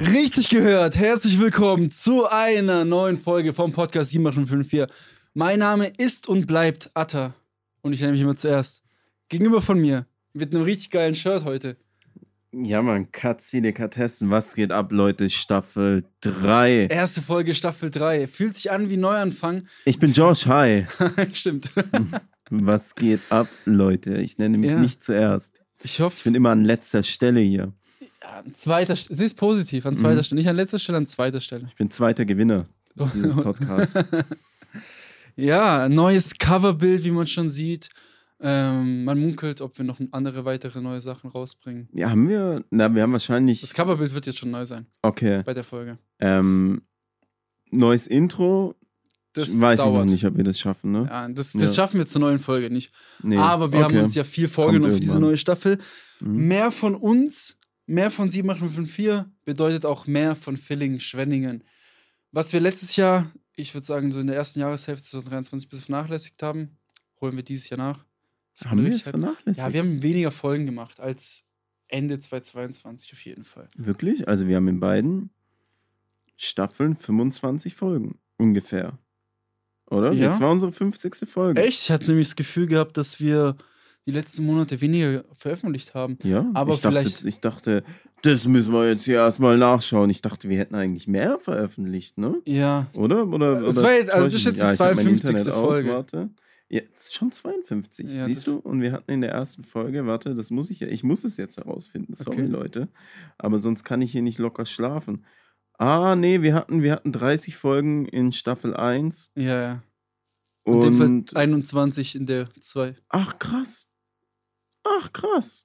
Richtig gehört. Herzlich willkommen zu einer neuen Folge vom Podcast 7854. Mein Name ist und bleibt Atta. Und ich nenne mich immer zuerst. Gegenüber von mir mit einem richtig geilen Shirt heute. Ja, man, Katzinikatessen, was geht ab, Leute? Staffel 3. Erste Folge Staffel 3. Fühlt sich an wie Neuanfang. Ich bin Josh, hi. Stimmt. Was geht ab, Leute? Ich nenne mich Ja. nicht zuerst. Ich hoffe, Ich bin immer an letzter Stelle hier. An zweiter St- Sie ist positiv, an zweiter Mhm. Stelle. Nicht an letzter Stelle, an zweiter Stelle. Ich bin zweiter Gewinner dieses Podcasts. Ja, neues Coverbild, wie man schon sieht. Ähm, man munkelt, ob wir noch andere weitere neue Sachen rausbringen. Ja, haben wir? Na, wir haben wahrscheinlich. Das Coverbild wird jetzt schon neu sein Okay. bei der Folge. Ähm, neues Intro. Das Weiß ich dauert. noch nicht, ob wir das schaffen, ne? Ja, das, das Ja. schaffen wir zur neuen Folge nicht. Nee. Aber wir haben Okay. uns ja viel vorgenommen für diese neue Staffel. Mhm. Mehr von uns, mehr von 7854 bedeutet auch mehr von Villingen, Schwenningen. Was wir letztes Jahr, ich würde sagen, so in der ersten Jahreshälfte 2023 ein bisschen vernachlässigt haben, holen wir dieses Jahr nach. Ich Haben wir es vernachlässigt? Ja, wir haben weniger Folgen gemacht als Ende 2022 auf jeden Fall. Wirklich? Also wir haben in beiden Staffeln 25 Folgen ungefähr. Oder? Ja. Jetzt war unsere 50. Folge. Echt? Ich hatte nämlich das Gefühl gehabt, dass wir die letzten Monate weniger veröffentlicht haben. Ja, Aber ich dachte, vielleicht- ich dachte, das müssen wir jetzt hier erstmal nachschauen. Ich dachte, wir hätten eigentlich mehr veröffentlicht, ne? Ja. Oder? Oder, oder war jetzt- also das ist jetzt die mein 52. Internet aus, Folge. Warte. Ja, ist schon 52. Ja, Siehst das- du? Und wir hatten in der ersten Folge, warte, das muss ich ja, ich muss es jetzt herausfinden, sorry Okay. Leute. Aber sonst kann ich hier nicht locker schlafen. Ah, nee, wir hatten, wir hatten 30 Folgen in Staffel 1. Ja, ja. In dem Und, Fall 21 in der 2. ach krass. Ach krass.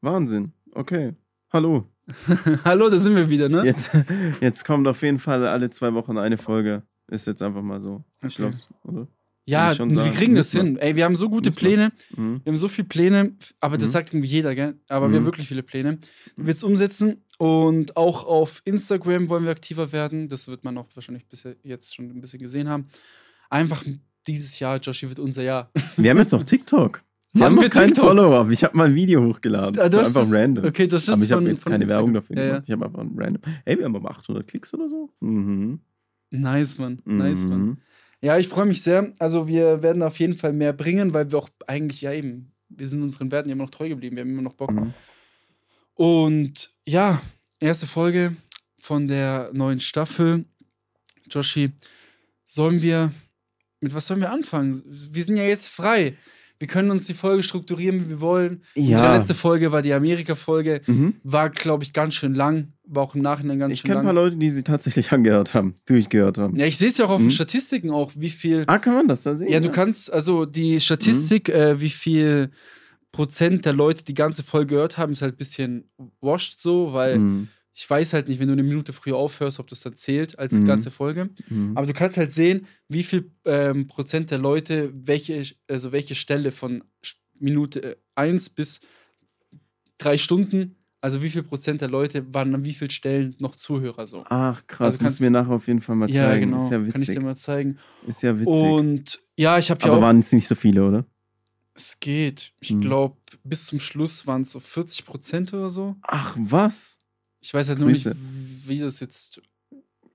Wahnsinn. Okay. Hallo. Hallo, da sind wir wieder, ne? Jetzt, jetzt kommt auf jeden Fall alle zwei Wochen eine Folge. Ist jetzt einfach mal so. Okay. Schluss, oder? ja, wir sagen. kriegen das hin. Ey, wir haben so gute. Pläne. Mhm. Wir haben so viele Pläne, aber das Mhm. sagt irgendwie jeder, gell? Aber wir haben Mhm. wirklich viele Pläne. Wir werden es umsetzen und auch auf Instagram wollen wir aktiver werden. Das wird man auch wahrscheinlich bisher jetzt schon ein bisschen gesehen haben. Einfach dieses Jahr, Joshi, wird unser Jahr. Wir haben jetzt noch TikTok. Wir Haben haben wir keinen TikTok? Follower. Ich habe mal ein Video hochgeladen. Ah, so hast einfach das- random. Okay, das ist aber ich habe jetzt keine Instagram. Werbung dafür Ja, ja. gemacht. Ich habe einfach ein random. Ey, wir haben aber 800 Klicks oder so. Mhm. Nice, Mann. Nice, Mann. Mhm. Ja, ich freue mich sehr. Also wir werden auf jeden Fall mehr bringen, weil wir auch eigentlich, ja eben, wir sind unseren Werten immer noch treu geblieben. Wir haben immer noch Bock. Mhm. Und ja, erste Folge von der neuen Staffel. Joshi, sollen wir, mit was sollen wir anfangen? Wir sind ja jetzt frei. Wir können uns die Folge strukturieren, wie wir wollen. Unsere Ja. letzte Folge war die Amerika-Folge. Mhm. War, glaube ich, ganz schön lang. War auch im Nachhinein ganz Ich schön kenne ein paar lang. Leute, die sie tatsächlich angehört haben, durchgehört haben. Ja, ich sehe es ja auch auf den Mhm. Statistiken auch, wie viel. Ah, kann man das da sehen? Ja, du kannst, also die Statistik, Mhm. äh, wie viel Prozent der Leute die ganze Folge gehört haben, ist halt ein bisschen washed so, weil Mhm. Ich weiß halt nicht, wenn du eine Minute früher aufhörst, ob das dann zählt als Mhm. ganze Folge. Mhm. Aber du kannst halt sehen, wie viel ähm, Prozent der Leute welche, also welche Stelle von Minute 1 bis drei Stunden, also wie viel Prozent der Leute waren an wie vielen Stellen noch Zuhörer so. Ach, krass. Also kannst- Müssen wir nachher auf jeden Fall mal Ja, zeigen. genau. Ist ja Kann ich witzig. dir mal zeigen. Ist ja witzig. Und ja, ich habe ja Aber auch. waren es nicht so viele, oder? Es geht. Ich Hm. glaube, bis zum Schluss waren es so 40 Prozent oder so. Ach, was? Ich weiß halt nur Grüße. nicht, wie das jetzt,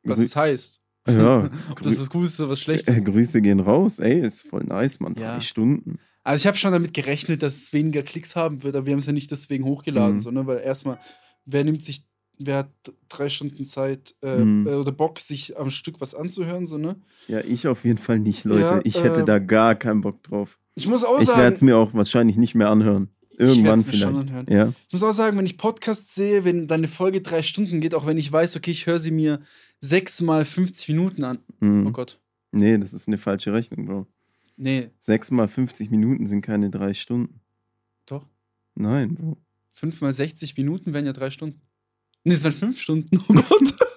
was Grü- es heißt. Ja. Ob das was Gutes oder was Äh, Schlechtes. Grüße gehen raus. Ey, ist voll nice, Mann. Drei Ja. Stunden. Also ich habe schon damit gerechnet, dass es weniger Klicks haben wird, aber wir haben es ja nicht deswegen hochgeladen, Mhm. so, ne? weil erstmal, wer nimmt sich, wer hat drei Stunden Zeit äh, Mhm. äh, oder Bock, sich am Stück was anzuhören, so, ne? Ja, ich auf jeden Fall nicht, Leute. Ja, ich hätte äh, da gar keinen Bock drauf. Ich muss auch Ich werde sagen, es mir auch wahrscheinlich nicht mehr anhören. Ich Irgendwann werd's mir schon vielleicht. anhören. Ja. Ich muss auch sagen, wenn ich Podcasts sehe, wenn deine Folge drei Stunden geht, auch wenn ich weiß, okay, ich höre sie mir sechs mal 50 Minuten an. Mhm. Oh Gott. Nee, das ist eine falsche Rechnung, Bro. Nee, Sechs mal 50 Minuten sind keine drei Stunden. doch. Nein, Bro. Fünf mal 60 Minuten wären ja drei Stunden. Nee, es wären fünf Stunden. Oh Gott.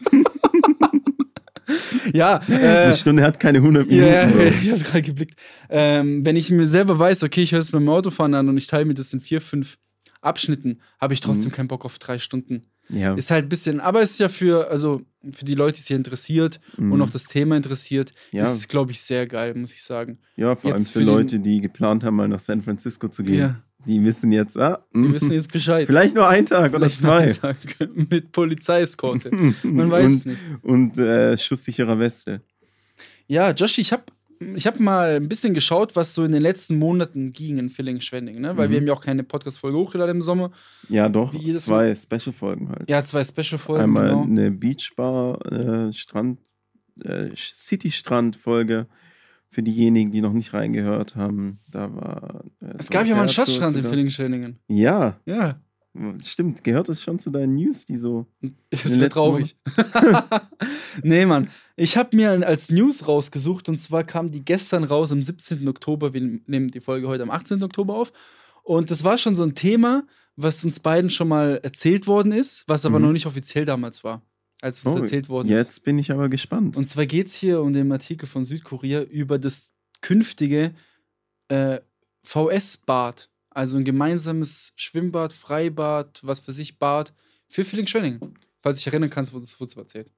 ja, äh, Eine Stunde hat keine 100 Minuten. Ja, ich habe gerade geblickt. Ähm, wenn ich mir selber weiß, okay, ich höre es beim Autofahren an und ich teile mir das in vier, fünf Abschnitten, habe ich trotzdem Mhm. keinen Bock auf drei Stunden. Ja. Ist halt ein bisschen, aber es ist ja für, also für die Leute, die sich interessiert Mhm. und auch das Thema interessiert, ja. ist es, glaube ich, sehr geil, muss ich sagen. ja, vor allem jetzt für für den- Leute, die geplant haben, mal nach San Francisco zu gehen. Ja. Die wissen jetzt, ah, Die mm, wissen jetzt Bescheid. vielleicht nur ein Tag oder Vielleicht noch zwei. einen Tag Mit Polizeieskorte. Man weiß es und, nicht. Und äh, schusssicherer Weste. Ja, Joshi, ich habe ich hab mal ein bisschen geschaut, was so in den letzten Monaten ging in Villingen-Schwenning, ne? Weil Mhm. wir haben ja auch keine Podcast-Folge hochgeladen im Sommer. Ja, doch. Zwei Special-Folgen halt. Ja, zwei Special-Folgen, Einmal genau. eine Beachbar, äh, Strand, äh, City-Strand-Folge. Für diejenigen, die noch nicht reingehört haben, da war. Äh, Es gab ja mal einen Schatzstrand in Gast. Villingen-Schwenningen. Ja, Ja, stimmt. Gehört das schon zu deinen News, die so. das wäre traurig. nee, Mann. Ich habe mir als News rausgesucht und zwar kam die gestern raus am 17. Oktober. Wir nehmen die Folge heute am 18. Oktober auf. Und das war schon so ein Thema, was uns beiden schon mal erzählt worden ist, was aber Mhm. noch nicht offiziell damals war, als es uns Oh, erzählt worden ist. Jetzt bin ich aber gespannt. Und zwar geht es hier um den Artikel von Südkorea über das künftige äh, VS-Bad. Also ein gemeinsames Schwimmbad, Freibad, was für sich Bad für Villingen-Schwenningen. Falls ich erinnern kannst, wurde es erzählt.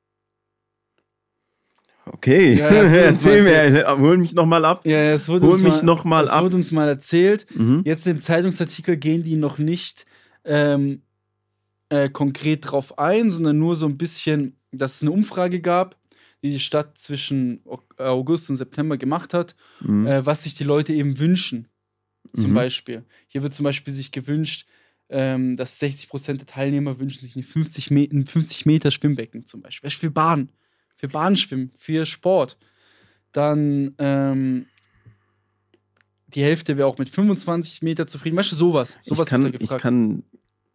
Okay, Ja, erzähl mir, hol mich nochmal ab. Ja, es wurde Hol uns mich mal, noch mal ab. wurde uns mal erzählt. Mhm. Jetzt im Zeitungsartikel gehen die noch nicht ähm, äh, konkret drauf ein, sondern nur so ein bisschen, dass es eine Umfrage gab, die die Stadt zwischen Ok- August und September gemacht hat, Mhm. äh, was sich die Leute eben wünschen. Zum Mhm. Beispiel. Hier wird zum Beispiel sich gewünscht, ähm, dass 60% der Teilnehmer wünschen sich eine 50, Me ein 50 Meter Schwimmbecken zum Beispiel. Für Bahn. Für Bahnschwimmen, für Sport. Dann ähm, die Hälfte wäre auch mit 25 Meter zufrieden. Weißt du, sowas. Sowas ich, kann, ich kann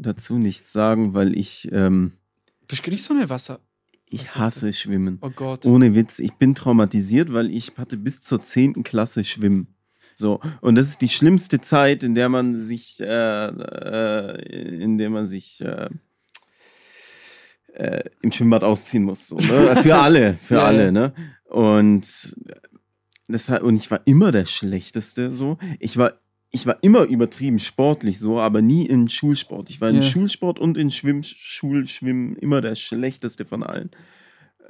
dazu nichts sagen, weil ich, ähm, Bist du nicht so eine Wasser? ich hasse Schwimmen. Oh Gott. Ohne Witz, ich bin traumatisiert, weil ich hatte bis zur 10. Klasse Schwimmen. So, und das ist die schlimmste Zeit, in der man sich, äh, äh, in der man sich äh, äh, im Schwimmbad ausziehen muss. So, ne? Für alle, für Ja, ja. alle, ne? Und das, hat- und ich war immer der Schlechteste so. Ich war, ich war immer übertrieben sportlich so, aber nie in Schulsport. Ich war in. Schulsport und in Schwimm, Schulschwimmen immer der Schlechteste von allen.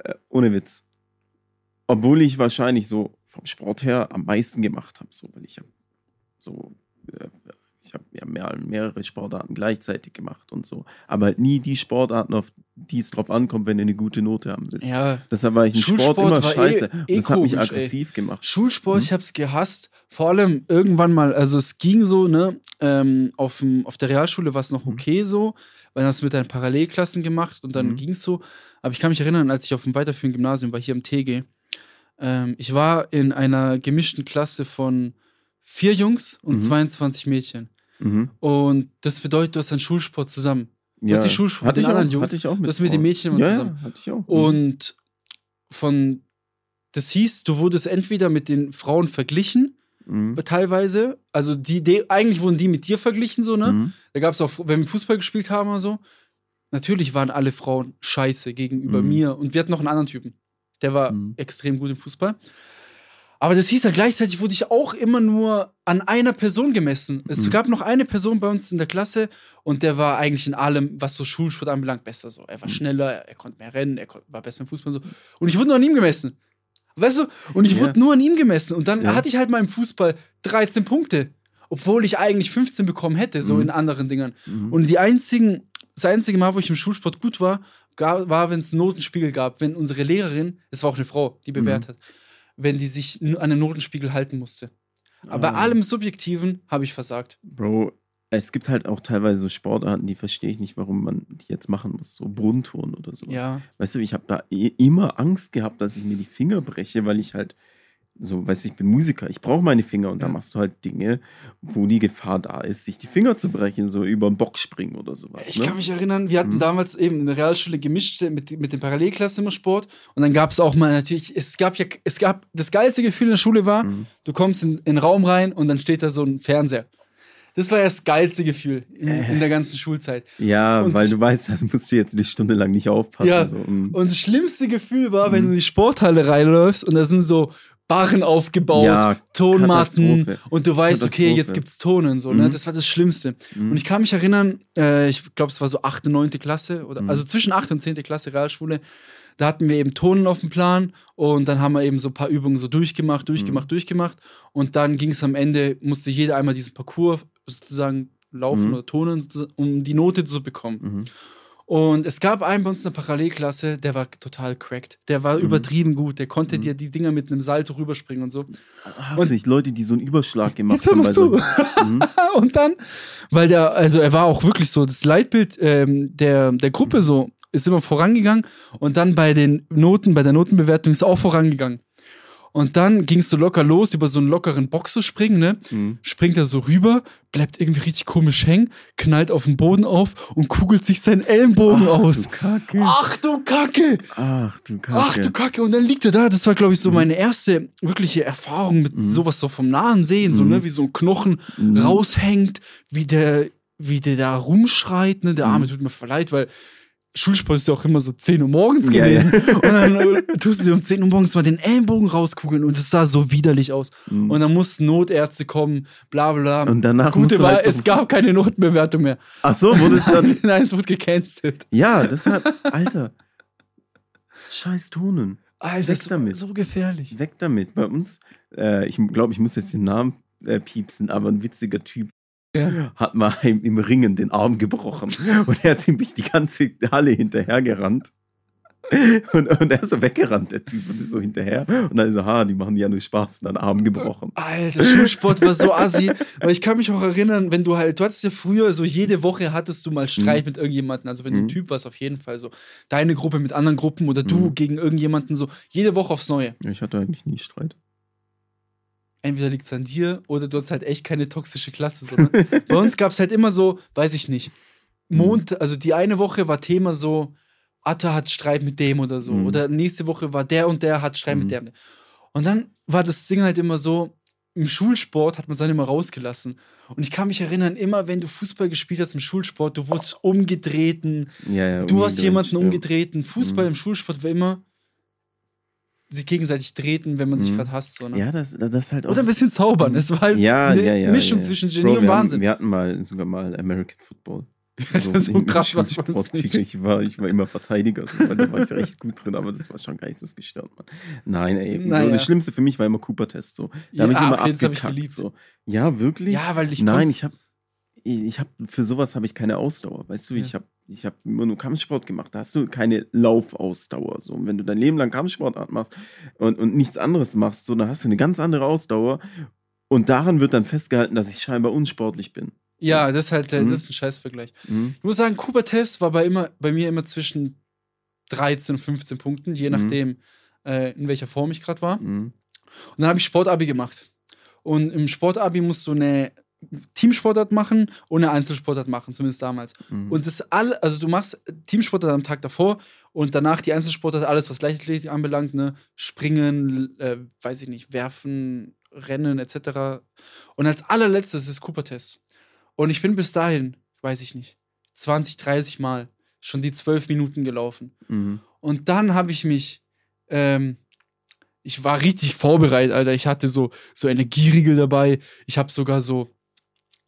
Äh, ohne Witz. Obwohl ich wahrscheinlich so vom Sport her am meisten gemacht habe, so, weil ich so, äh, ich habe ja mehr, mehrere Sportarten gleichzeitig gemacht und so. Aber halt nie die Sportarten, auf die es drauf ankommt, wenn du eine gute Note haben willst. Ja, Deshalb war ich im Sport immer eh- scheiße. eh und das hat mich komisch, ey. aggressiv gemacht. Schulsport, Mhm. ich hab's gehasst. Vor allem irgendwann mal, also es ging so, ne, ähm, auf, dem, auf der Realschule war es noch Mhm. okay so, weil dann hast du mit deinen Parallelklassen gemacht und dann Mhm. ging's so. Aber ich kann mich erinnern, als ich auf dem weiterführenden Gymnasium war, hier im TG, ähm, ich war in einer gemischten Klasse von vier Jungs und Mhm. 22 Mädchen. Mhm. Und das bedeutet, du hast einen Schulsport zusammen. Du Ja. hast die Schulsport hatte mit den anderen auch, Jungs. Hatte ich auch mit hast mit den. Mädchen und ja, zusammen. Ja, hatte ich auch. Mhm. Und von, das hieß, du wurdest entweder mit den Frauen verglichen, Mhm. teilweise. Also die, die eigentlich wurden die mit dir verglichen, so, ne? Mhm. Da gab es auch, wenn wir Fußball gespielt haben oder so, natürlich waren alle Frauen scheiße gegenüber Mhm. mir. Und wir hatten noch einen anderen Typen. Der war Mhm. extrem gut im Fußball. Aber das hieß ja gleichzeitig, wurde ich auch immer nur an einer Person gemessen. Es Mhm. gab noch eine Person bei uns in der Klasse und der war eigentlich in allem, was so Schulsport anbelangt, besser. So. Er war Mhm. schneller, er konnte mehr rennen, er war besser im Fußball. So. Und ich wurde nur an ihm gemessen. Weißt du? Und ich Ja. wurde nur an ihm gemessen. Und dann Ja. hatte ich halt mal im Fußball 13 Punkte. Obwohl ich eigentlich 15 bekommen hätte, so Mhm. in anderen Dingern. Mhm. Und die einzigen, das einzige Mal, wo ich im Schulsport gut war, war, wenn es einen Notenspiegel gab. Wenn unsere Lehrerin, es war auch eine Frau, die bewährt Mhm. hat, wenn die sich an den Notenspiegel halten musste. Aber bei Ah. allem Subjektiven habe ich versagt. Bro, es gibt halt auch teilweise so Sportarten, die verstehe ich nicht, warum man die jetzt machen muss. So Brunnentouren oder sowas. Ja. Weißt du, ich habe da eh immer Angst gehabt, dass ich mir die Finger breche, weil ich halt so, weißt du, ich bin Musiker, ich brauche meine Finger und Ja. da machst du halt Dinge, wo die Gefahr da ist, sich die Finger zu brechen, so über den Bock springen oder sowas. Ich ne? kann mich erinnern, wir hatten Mhm. damals eben in der Realschule gemischt mit, mit den Parallelklassen immer Sport. Und dann gab es auch mal natürlich, es gab ja, es gab, das geilste Gefühl in der Schule war, Mhm. du kommst in, in den Raum rein und dann steht da so ein Fernseher. Das war ja das geilste Gefühl in, Äh. in der ganzen Schulzeit. Ja, Und- weil du weißt, da musst du jetzt eine Stunde lang nicht aufpassen. Ja, so. mm. Und das schlimmste Gefühl war, wenn Mhm. du in die Sporthalle reinläufst und da sind so Barren aufgebaut, Ja, Tonmatten und du weißt, okay, jetzt gibt's Ton und so. Ne? Mhm. Das war das Schlimmste. Mhm. Und ich kann mich erinnern, äh, ich glaube, es war so 8., 9. Klasse, oder, Mhm. also zwischen 8. und 10. Klasse Realschule. Da hatten wir eben Tonen auf dem Plan und dann haben wir eben so ein paar Übungen so durchgemacht, durchgemacht, Mhm. durchgemacht. Und dann ging es am Ende, musste jeder einmal diesen Parcours sozusagen laufen Mhm. oder turnen, um die Note zu bekommen. Und es gab einen bei uns in der Parallelklasse, der war total cracked. Der war Mhm. übertrieben gut. Der konnte Mhm. dir die Dinger mit einem Salto rüberspringen und so. Hasse ich Leute, die so einen Überschlag gemacht Jetzt hör haben. mal bei zu. so- Mhm. und dann, weil der, also er war auch wirklich so, das Leitbild ähm, der, der Gruppe so ist immer vorangegangen und dann bei den Noten, bei der Notenbewertung ist auch vorangegangen. Und dann ging es so locker los, über so einen lockeren Box zu springen, ne? Mhm. Springt er so rüber, bleibt irgendwie richtig komisch hängen, knallt auf den Boden auf und kugelt sich seinen Ellenbogen Ach, aus. Du Kacke. Ach du Kacke! Ach du Kacke. Ach du Kacke, und dann liegt er da. Das war, glaube ich, so Mhm. meine erste wirkliche Erfahrung mit Mhm. sowas so vom nahen Sehen, so, Mhm. ne, wie so ein Knochen Mhm. raushängt, wie der, wie der da rumschreit, ne? Der Arme Mhm. tut mir verleid, weil Schulsport ist ja auch immer so 10 Uhr morgens Ja, ja. gewesen. Und dann äh, tust du dir um 10 Uhr morgens mal den Ellenbogen rauskugeln und es sah so widerlich aus. Mhm. Und dann mussten Notärzte kommen, bla bla. Und danach das Gute war, halt es gab keine Notenbewertung mehr. Ach so, wurde es dann. Nein, es wurde gecancelt. ja, das hat. Alter. Scheiß Tonen. Alter, Weg das damit. so gefährlich. Weg damit. Bei uns, äh, ich glaube, ich muss jetzt den Namen äh, piepsen, aber ein witziger Typ Ja. hat mal im, Ringen den Arm gebrochen. Und er ist ihm durch die ganze Halle hinterhergerannt. Und, und er ist so weggerannt, der Typ, und ist so hinterher. Und dann so, ha, die machen ja nur Spaß, und dann Arm gebrochen. Alter, Schulsport war so assi. Aber ich kann mich auch erinnern, wenn du halt, du hattest ja früher so jede Woche hattest du mal Streit mit irgendjemandem. Also wenn du ein Mhm. Typ warst, auf jeden Fall so. Deine Gruppe mit anderen Gruppen oder du Mhm. gegen irgendjemanden so. Jede Woche aufs Neue. Ich hatte eigentlich nie Streit. Entweder liegt es an dir oder du hast halt echt keine toxische Klasse. So, ne? Bei uns gab es halt immer so, weiß ich nicht. Mond, also die eine Woche war Thema so, Atta hat Streit mit dem oder so. Mhm. Oder nächste Woche war der und der hat Streit Mhm. mit der. Und dann war das Ding halt immer so, im Schulsport hat man es dann immer rausgelassen. Und ich kann mich erinnern, immer wenn du Fußball gespielt hast im Schulsport, du wurdest umgetreten, Ja, ja, du hast jemanden ja. umgetreten. Fußball Mhm. im Schulsport war immer sich gegenseitig treten, wenn man sich Mhm. gerade hasst. So, ne? Ja, das, das ist halt auch. Oder ein bisschen zaubern. Es war halt ja, eine ja, ja, Mischung ja. zwischen Genie Bro, und wir Wahnsinn. Haben, wir hatten mal sogar mal American Football. so im krass Schulsport. nicht. Ich war, ich war immer Verteidiger, so, weil da war ich recht gut drin, aber das war schon geistesgestört, Mann. Nein, ey. So, Naja. das Schlimmste für mich war immer Cooper-Test. So. Da habe ich Ja, immer okay, ich abgekackt. geliebt. so. Ja, wirklich? ja, weil ich Nein, ich habe ich hab, für sowas habe ich keine Ausdauer. Weißt du, Ja. ich habe ich hab immer nur Kampfsport gemacht. Da hast du keine Laufausdauer. So. Und wenn du dein Leben lang Kampfsport machst und, und nichts anderes machst, so, dann hast du eine ganz andere Ausdauer. Und daran wird dann festgehalten, dass ich scheinbar unsportlich bin. So. Ja, das ist halt Mhm. das ist ein Scheißvergleich. Mhm. Ich muss sagen, Cooper Test war bei, immer, bei mir immer zwischen 13 und 15 Punkten, je Mhm. nachdem, äh, in welcher Form ich gerade war. Mhm. Und dann habe ich Sportabi gemacht. Und im Sportabi musst du eine Teamsportart machen und eine Einzelsportart machen, zumindest damals. Mhm. Und das alle, also du machst Teamsportart am Tag davor und danach die Einzelsportart, alles, was Leichtathletik anbelangt, ne? Springen, äh, weiß ich nicht, werfen, rennen, etc. Und als allerletztes ist Cooper-Test. Und ich bin bis dahin, weiß ich nicht, 20, 30 Mal schon die 12 Minuten gelaufen. Mhm. Und dann habe ich mich, ähm, ich war richtig vorbereitet, Alter. Ich hatte so, so Energieriegel dabei. Ich habe sogar so,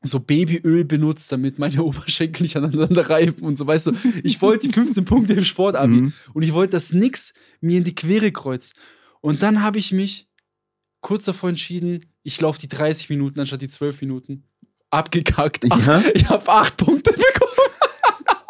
so Babyöl benutzt, damit meine Oberschenkel nicht aneinander reiben und so, weißt du. Ich wollte die 15 Punkte im Sportabi Mhm. und ich wollte, dass nix mir in die Quere kreuzt. Und dann habe ich mich kurz davor entschieden, ich laufe die 30 Minuten anstatt die 12 Minuten. Abgekackt. Ja? Ich habe acht Punkte bekommen.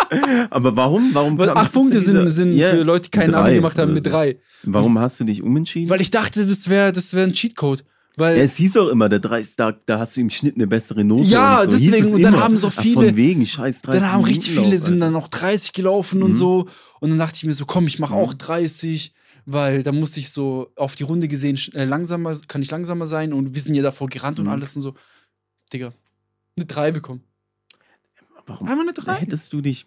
Aber warum? Warum Weil acht Punkte sind, sind Ja, für Leute, die keinen Abi gemacht haben, mit so. drei. Warum hast du dich umentschieden? Weil ich dachte, das wäre das wär ein Cheatcode. Weil ja, es hieß auch immer, der 30 da, da hast du im Schnitt eine bessere Note. Ja, und so. Deswegen, es und dann immer. haben so Ach, viele- von wegen, scheiß 30 dann haben richtig Minuten viele Lauf, sind dann noch 30 gelaufen und Mhm. so. Und dann dachte ich mir so, komm, ich mache Mhm. auch 30, weil da muss ich so auf die Runde gesehen äh, langsamer, kann ich langsamer sein und wir sind ja davor gerannt und Mhm. alles und so. Digga, eine 3 bekommen. Warum Einmal eine 3. hättest du dich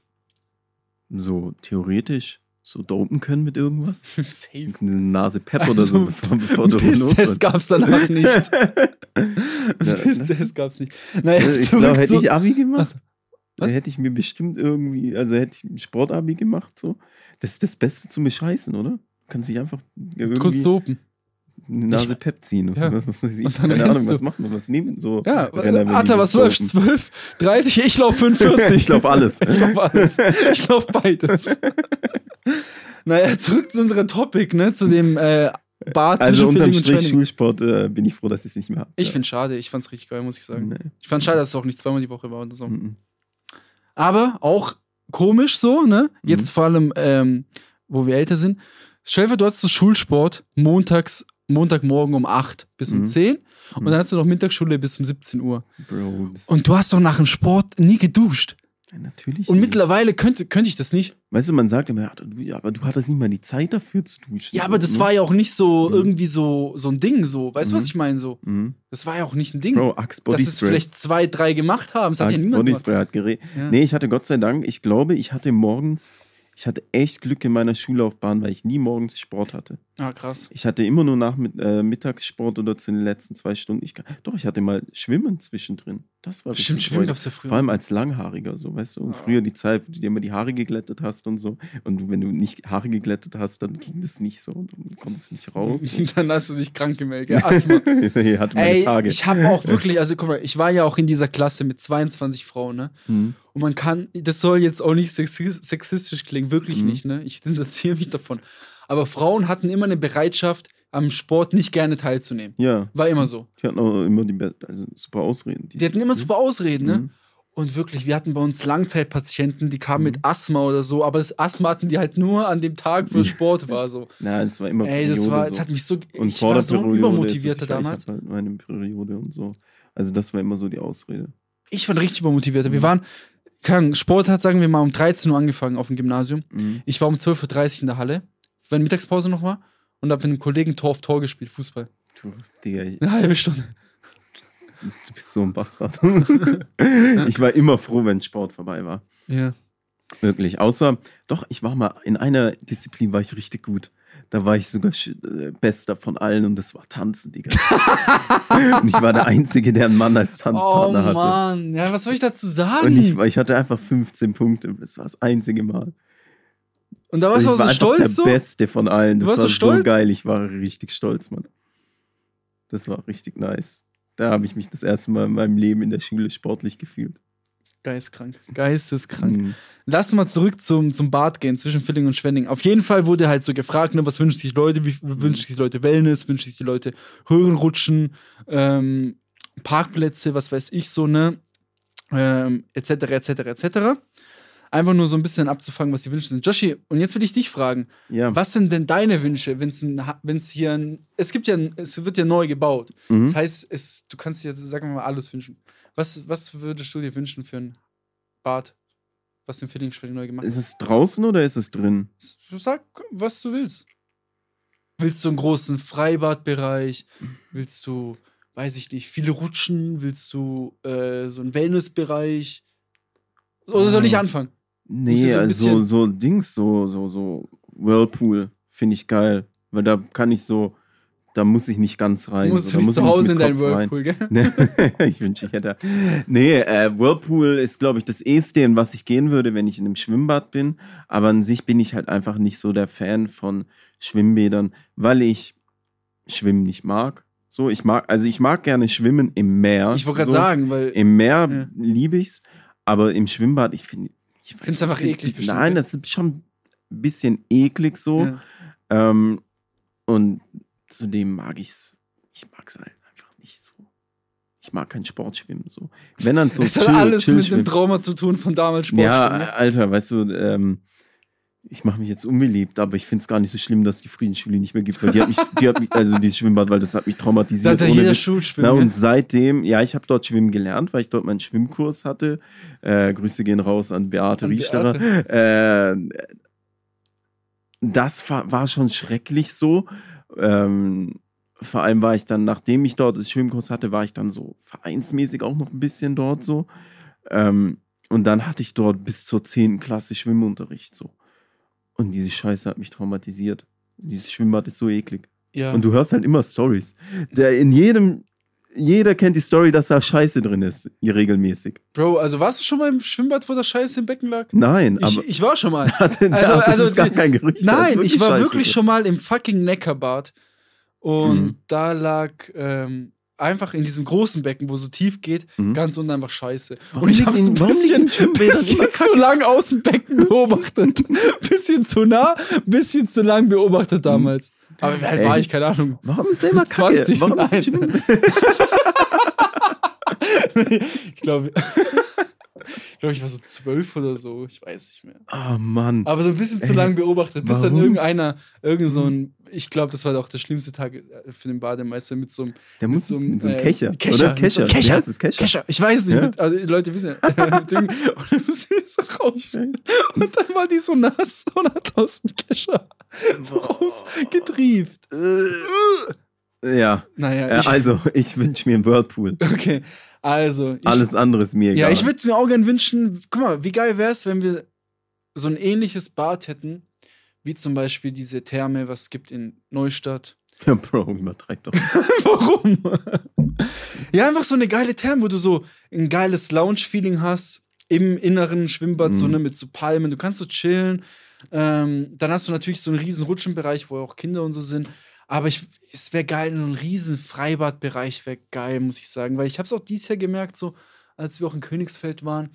so theoretisch so dopen können mit irgendwas? Safe. Eine Nase Pep oder Also, so, bevor, bevor du Pisstest gab's danach nicht. Ja, Pisstest gab's nicht. Naja, Ich zurück glaube, hätte ich Abi gemacht, Was? dann hätte ich mir bestimmt irgendwie, also hätte ich ein Sportabi gemacht, so. Das ist das Beste zum Bescheißen, oder? Du kannst dich einfach irgendwie kurz sopen. eine Nase Ich- Pep ziehen. Ja. Was weiß ich, Und dann keine Ahnung, rennst was du. machen wir, was nehmen so Ja, Atta, was sich läuft? dopen? 12, 30? Ich lauf 45. Ich lauf alles. Ich lauf alles. Ich lauf beides. Naja, zurück zu unserem Topic, ne? Zu dem äh, Bart Also unterm Strich. Schulsport äh, bin ich froh, dass ich es nicht mehr habe. Ich finde schade, ich fand's richtig geil, muss ich sagen. Nee. Ich fand schade, dass es auch nicht zweimal die Woche war oder so. Mhm. Aber auch komisch so, ne? Jetzt Mhm. vor allem, ähm, wo wir älter sind. Stell dir vor, du hast so Schulsport montags, Montagmorgen um 8 bis um Mhm. 10 und Mhm. dann hast du noch Mittagsschule bis um 17 Uhr. Bro, Und du hast doch nach dem Sport nie geduscht. Ja, natürlich. Und nicht. mittlerweile könnte, könnte ich das nicht. Weißt du, man sagt immer, ja, du, aber du hattest nicht mal die Zeit dafür zu duschen. Ja, aber das ne? war ja auch nicht so Mhm. irgendwie so, so ein Ding so. Weißt du, was Mhm. ich meine? So, Mhm. das war ja auch nicht ein Ding. Bro, Axe Body dass es vielleicht zwei, drei gemacht haben. Das hat ja Axe niemand Body. Spray hat geredet. Ja. Nee, ich hatte Gott sei Dank, ich glaube, ich hatte morgens, ich hatte echt Glück in meiner Schullaufbahn, weil ich nie morgens Sport hatte. Ah, krass. Ich hatte immer nur nach äh, Mittagssport oder zu den letzten zwei Stunden. Ich, doch, ich hatte mal Schwimmen zwischendrin. Das war Stimmt, Schwimmen gab's ja früher. Vor allem als Langhaariger, so, weißt du? Und Ah. früher die Zeit, wo du dir immer die Haare geglättet hast und so. Und wenn du nicht Haare geglättet hast, dann ging das nicht so. Du konntest nicht raus. dann hast du dich krank gemeldet. Ja, Asthma. nee, hatte meine Ey, Tage. ich habe auch wirklich, also guck mal, ich war ja auch in dieser Klasse mit 22 Frauen, ne? Hm. Und man kann, das soll jetzt auch nicht sexis- sexistisch klingen, wirklich Mhm. nicht, ne? Ich distanziere mich davon. Aber Frauen hatten immer eine Bereitschaft, am Sport nicht gerne teilzunehmen. Ja, War immer so. die hatten auch immer die also super Ausreden. Die hatten immer super Ausreden, ne? Mhm. Und wirklich, wir hatten bei uns Langzeitpatienten, die kamen Mhm. mit Asthma oder so, aber das Asthma hatten die halt nur an dem Tag, wo Sport war. So. Na, es war immer Ey, das Periode war, so. das hat mich so. Und ich war so Periode übermotivierter damals. Ich halt meine Periode und so. Also das war immer so die Ausrede. Ich war richtig übermotivierter. Wir Mhm. waren, keine Ahnung, Sport hat, sagen wir mal, um 13 Uhr angefangen auf dem Gymnasium. Mhm. Ich war um 12.30 Uhr in der Halle, wenn Mittagspause noch war, und habe mit einem Kollegen Tor auf Tor gespielt, Fußball. Du, Digga, Eine halbe Stunde. du bist so ein Bastard. ich war immer froh, wenn Sport vorbei war. Ja. Wirklich. Außer, doch, ich war mal, in einer Disziplin war ich richtig gut. Da war ich sogar äh, bester von allen und das war Tanzen, Digga. und ich war der Einzige, der einen Mann als Tanzpartner oh hatte. Mann, ja, was soll ich dazu sagen? Und ich, ich hatte einfach 15 Punkte. Das war das einzige Mal. Und da warst Also du war so einfach stolz der so? Beste von allen. Das war so stolz? geil. Ich war richtig stolz, Mann. Das war richtig nice. Da habe ich mich das erste Mal in meinem Leben in der Schule sportlich gefühlt. Geisteskrank. Geisteskrank. Mhm. Lass mal zurück zum, zum Bad gehen, zwischen Filling und Schwenning. Auf jeden Fall wurde halt so gefragt, ne, was wünschen sich die Leute, wie wünschen sich die Leute Wellness, wünschen sich die Leute Höhenrutschen, ähm, Parkplätze, was weiß ich so, ne, ähm, etc., etc., etc. Einfach nur so ein bisschen abzufangen, was die Wünsche sind. Joshi, und jetzt will ich dich fragen, Ja. was sind denn deine Wünsche, wenn es hier ein, es gibt ja, es wird ja neu gebaut. Mhm. Das heißt, es, du kannst dir, sagen wir mal, alles wünschen. Was, was würdest du dir wünschen für ein Bad, was im Filling neu gemacht Ist es draußen oder ist es drin? Sag, was du willst. Willst du einen großen Freibadbereich? Willst du, weiß ich nicht, viele Rutschen? Willst du äh, so einen Wellnessbereich? Oder soll ich Ah. anfangen? Nee, also so, so Dings, so, so, so Whirlpool finde ich geil. Weil da kann ich so, da muss ich nicht ganz rein. Du musst so, da nicht muss zu Hause in deinen Kopf rein. Whirlpool, gell? Nee, ich wünsche, ich hätte. Nee, äh, Whirlpool ist, glaube ich, das eheste, in was ich gehen würde, wenn ich in einem Schwimmbad bin. Aber an sich bin ich halt einfach nicht so der Fan von Schwimmbädern, weil ich Schwimmen nicht mag. So, ich mag, also ich mag gerne schwimmen im Meer. Ich wollte gerade so. sagen, weil. Im Meer Ja. liebe ich's, aber im Schwimmbad, ich finde. Ich Findest nicht, einfach ich eklig bestimmt, Nein, das ist schon ein bisschen eklig so. ja. Ähm, und zudem mag ich's. Ich mag's halt einfach nicht so. Ich mag kein Sportschwimmen so. Wenn dann so es hat alles mit dem. Trauma zu tun von damals Sport. Ja, Alter, weißt du, ähm, ich mache mich jetzt unbeliebt, aber ich finde es gar nicht so schlimm, dass die Friedensschule nicht mehr gibt, weil die hat mich, die hat mich also dieses Schwimmbad, weil das hat mich traumatisiert. ja ohne. Na, und seitdem, ja, ich habe dort schwimmen gelernt, weil ich dort meinen Schwimmkurs hatte. Äh, Grüße gehen raus an Beate An Riesterer. Äh, das war, war schon schrecklich so. Ähm, vor allem war ich dann, nachdem ich dort den Schwimmkurs hatte, war ich dann so vereinsmäßig auch noch ein bisschen dort so. Ähm, und dann hatte ich dort bis zur 10. Klasse Schwimmunterricht so. Und diese Scheiße hat mich traumatisiert. Dieses Schwimmbad ist so eklig. ja. Und du hörst halt immer Stories. Der in jedem, jeder kennt die Story, dass da Scheiße drin ist, regelmäßig. Bro, also warst du schon mal im Schwimmbad, wo der Scheiße im Becken lag? Nein, Ich, aber ich war schon mal. also, das also ist gar kein Gerücht. da Nein, ich war Scheiße wirklich drin. schon mal im fucking Neckarbad. Und Mhm. da lag ähm, einfach in diesem großen Becken, wo so tief geht, Mhm. ganz unten einfach Scheiße. Warum und ich habe es ein bisschen, bisschen zu lang aus dem Becken beobachtet. bisschen zu nah, bisschen zu lang beobachtet damals. Aber wie alt war ich? Keine Ahnung. Warum ist er immer kacke? 20? Warum ist ich glaube, ich glaube, ich war so zwölf oder so. Ich weiß nicht mehr. Oh Mann. Aber so ein bisschen zu lange beobachtet, bis dann warum? irgendeiner, irgend so ein, ich glaube, das war auch der schlimmste Tag äh, für den Bademeister mit so einem Der muss so einem, mit so einem äh, Kescher, Kescher, oder? mit Kescher. Kescher. Heißt das? Kescher? Kescher, ich weiß nicht, Ja? mit, also die Leute wissen ja, mit und dann muss ich so raus. Und dann war die so nass und hat aus dem Kescher so rausgetrieft. Ja. Naja, Äh, ich, also, ich wünsche mir einen Whirlpool. okay. Also, ich, Alles andere ist mir ja, egal. ich würde mir auch gern wünschen, guck mal, wie geil wäre es, wenn wir so ein ähnliches Bad hätten, wie zum Beispiel diese Therme, was es gibt in Neustadt. Ja, Bro, übertreib doch. Warum? ja, einfach so eine geile Therme, wo du so ein geiles Lounge-Feeling hast im inneren Schwimmbad, so Mhm. ne, mit so Palmen. Du kannst so chillen. Ähm, dann hast du natürlich so einen riesen Rutschenbereich, wo auch Kinder und so sind. Aber ich, es wäre geil, ein riesen Freibadbereich wäre geil, muss ich sagen. Weil ich habe es auch dieses Jahr gemerkt, so als wir auch in Königsfeld waren.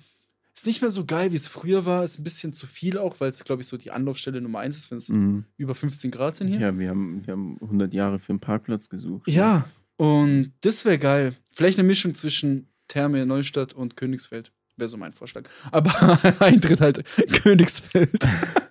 Ist nicht mehr so geil, wie es früher war. Ist ein bisschen zu viel auch, weil es, glaube ich, so die Anlaufstelle Nummer eins ist, wenn es Mhm. über 15 Grad sind hier. Ja, wir haben, wir haben 100 Jahre für einen Parkplatz gesucht. Ja, und das wäre geil. Vielleicht eine Mischung zwischen Therme, Neustadt und Königsfeld. Wäre so mein Vorschlag. Aber Eintritt halt Königsfeld.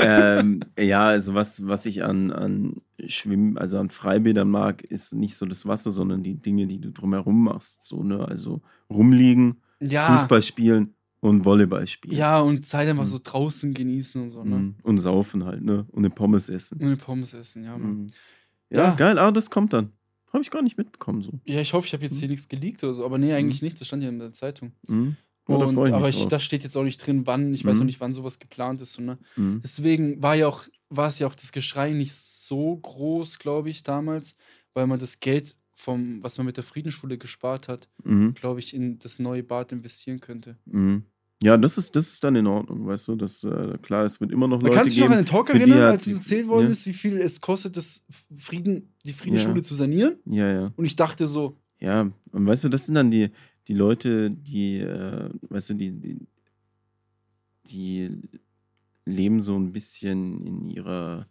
ähm, ja, also was, was ich an, an Schwimmen, also an Freibädern mag, ist nicht so das Wasser, sondern die Dinge, die du drumherum machst. So, ne? Also rumliegen, Ja. Fußball spielen und Volleyball spielen. Ja, und Zeit einfach Mhm. so draußen genießen und so, ne? Mhm. Und saufen halt, ne? Und eine Pommes essen. Und eine Pommes essen, ja, Mann. Mhm. Ja, Ja. geil, ah, das kommt dann. Habe ich gar nicht mitbekommen so. Ja, ich hoffe, ich habe jetzt hier nichts geleakt oder so. Aber nee, eigentlich nicht. Das stand ja in der Zeitung. Mhm. Da Und, ich aber ich, drauf. da steht jetzt auch nicht drin, wann. Ich weiß Mhm. auch nicht, wann sowas geplant ist. So, ne? Mhm. Deswegen war ja auch, war es ja auch das Geschrei nicht so groß, glaube ich, damals, weil man das Geld vom, was man mit der Friedensschule gespart hat, Mhm. glaube ich, in das neue Bad investieren könnte. Mhm. Ja, das ist, das ist dann in Ordnung, weißt du? Das, äh, klar, es wird immer noch Man Leute kann sich noch an den Talk die erinnern, hat als die- uns erzählt worden ja. ist, wie viel es kostet, das Frieden, die Friedensschule Ja. zu sanieren. Ja, ja. Und ich dachte so, Ja, und weißt du, das sind dann die, die Leute, die, äh, weißt du, die, die, die leben so ein bisschen in ihrer,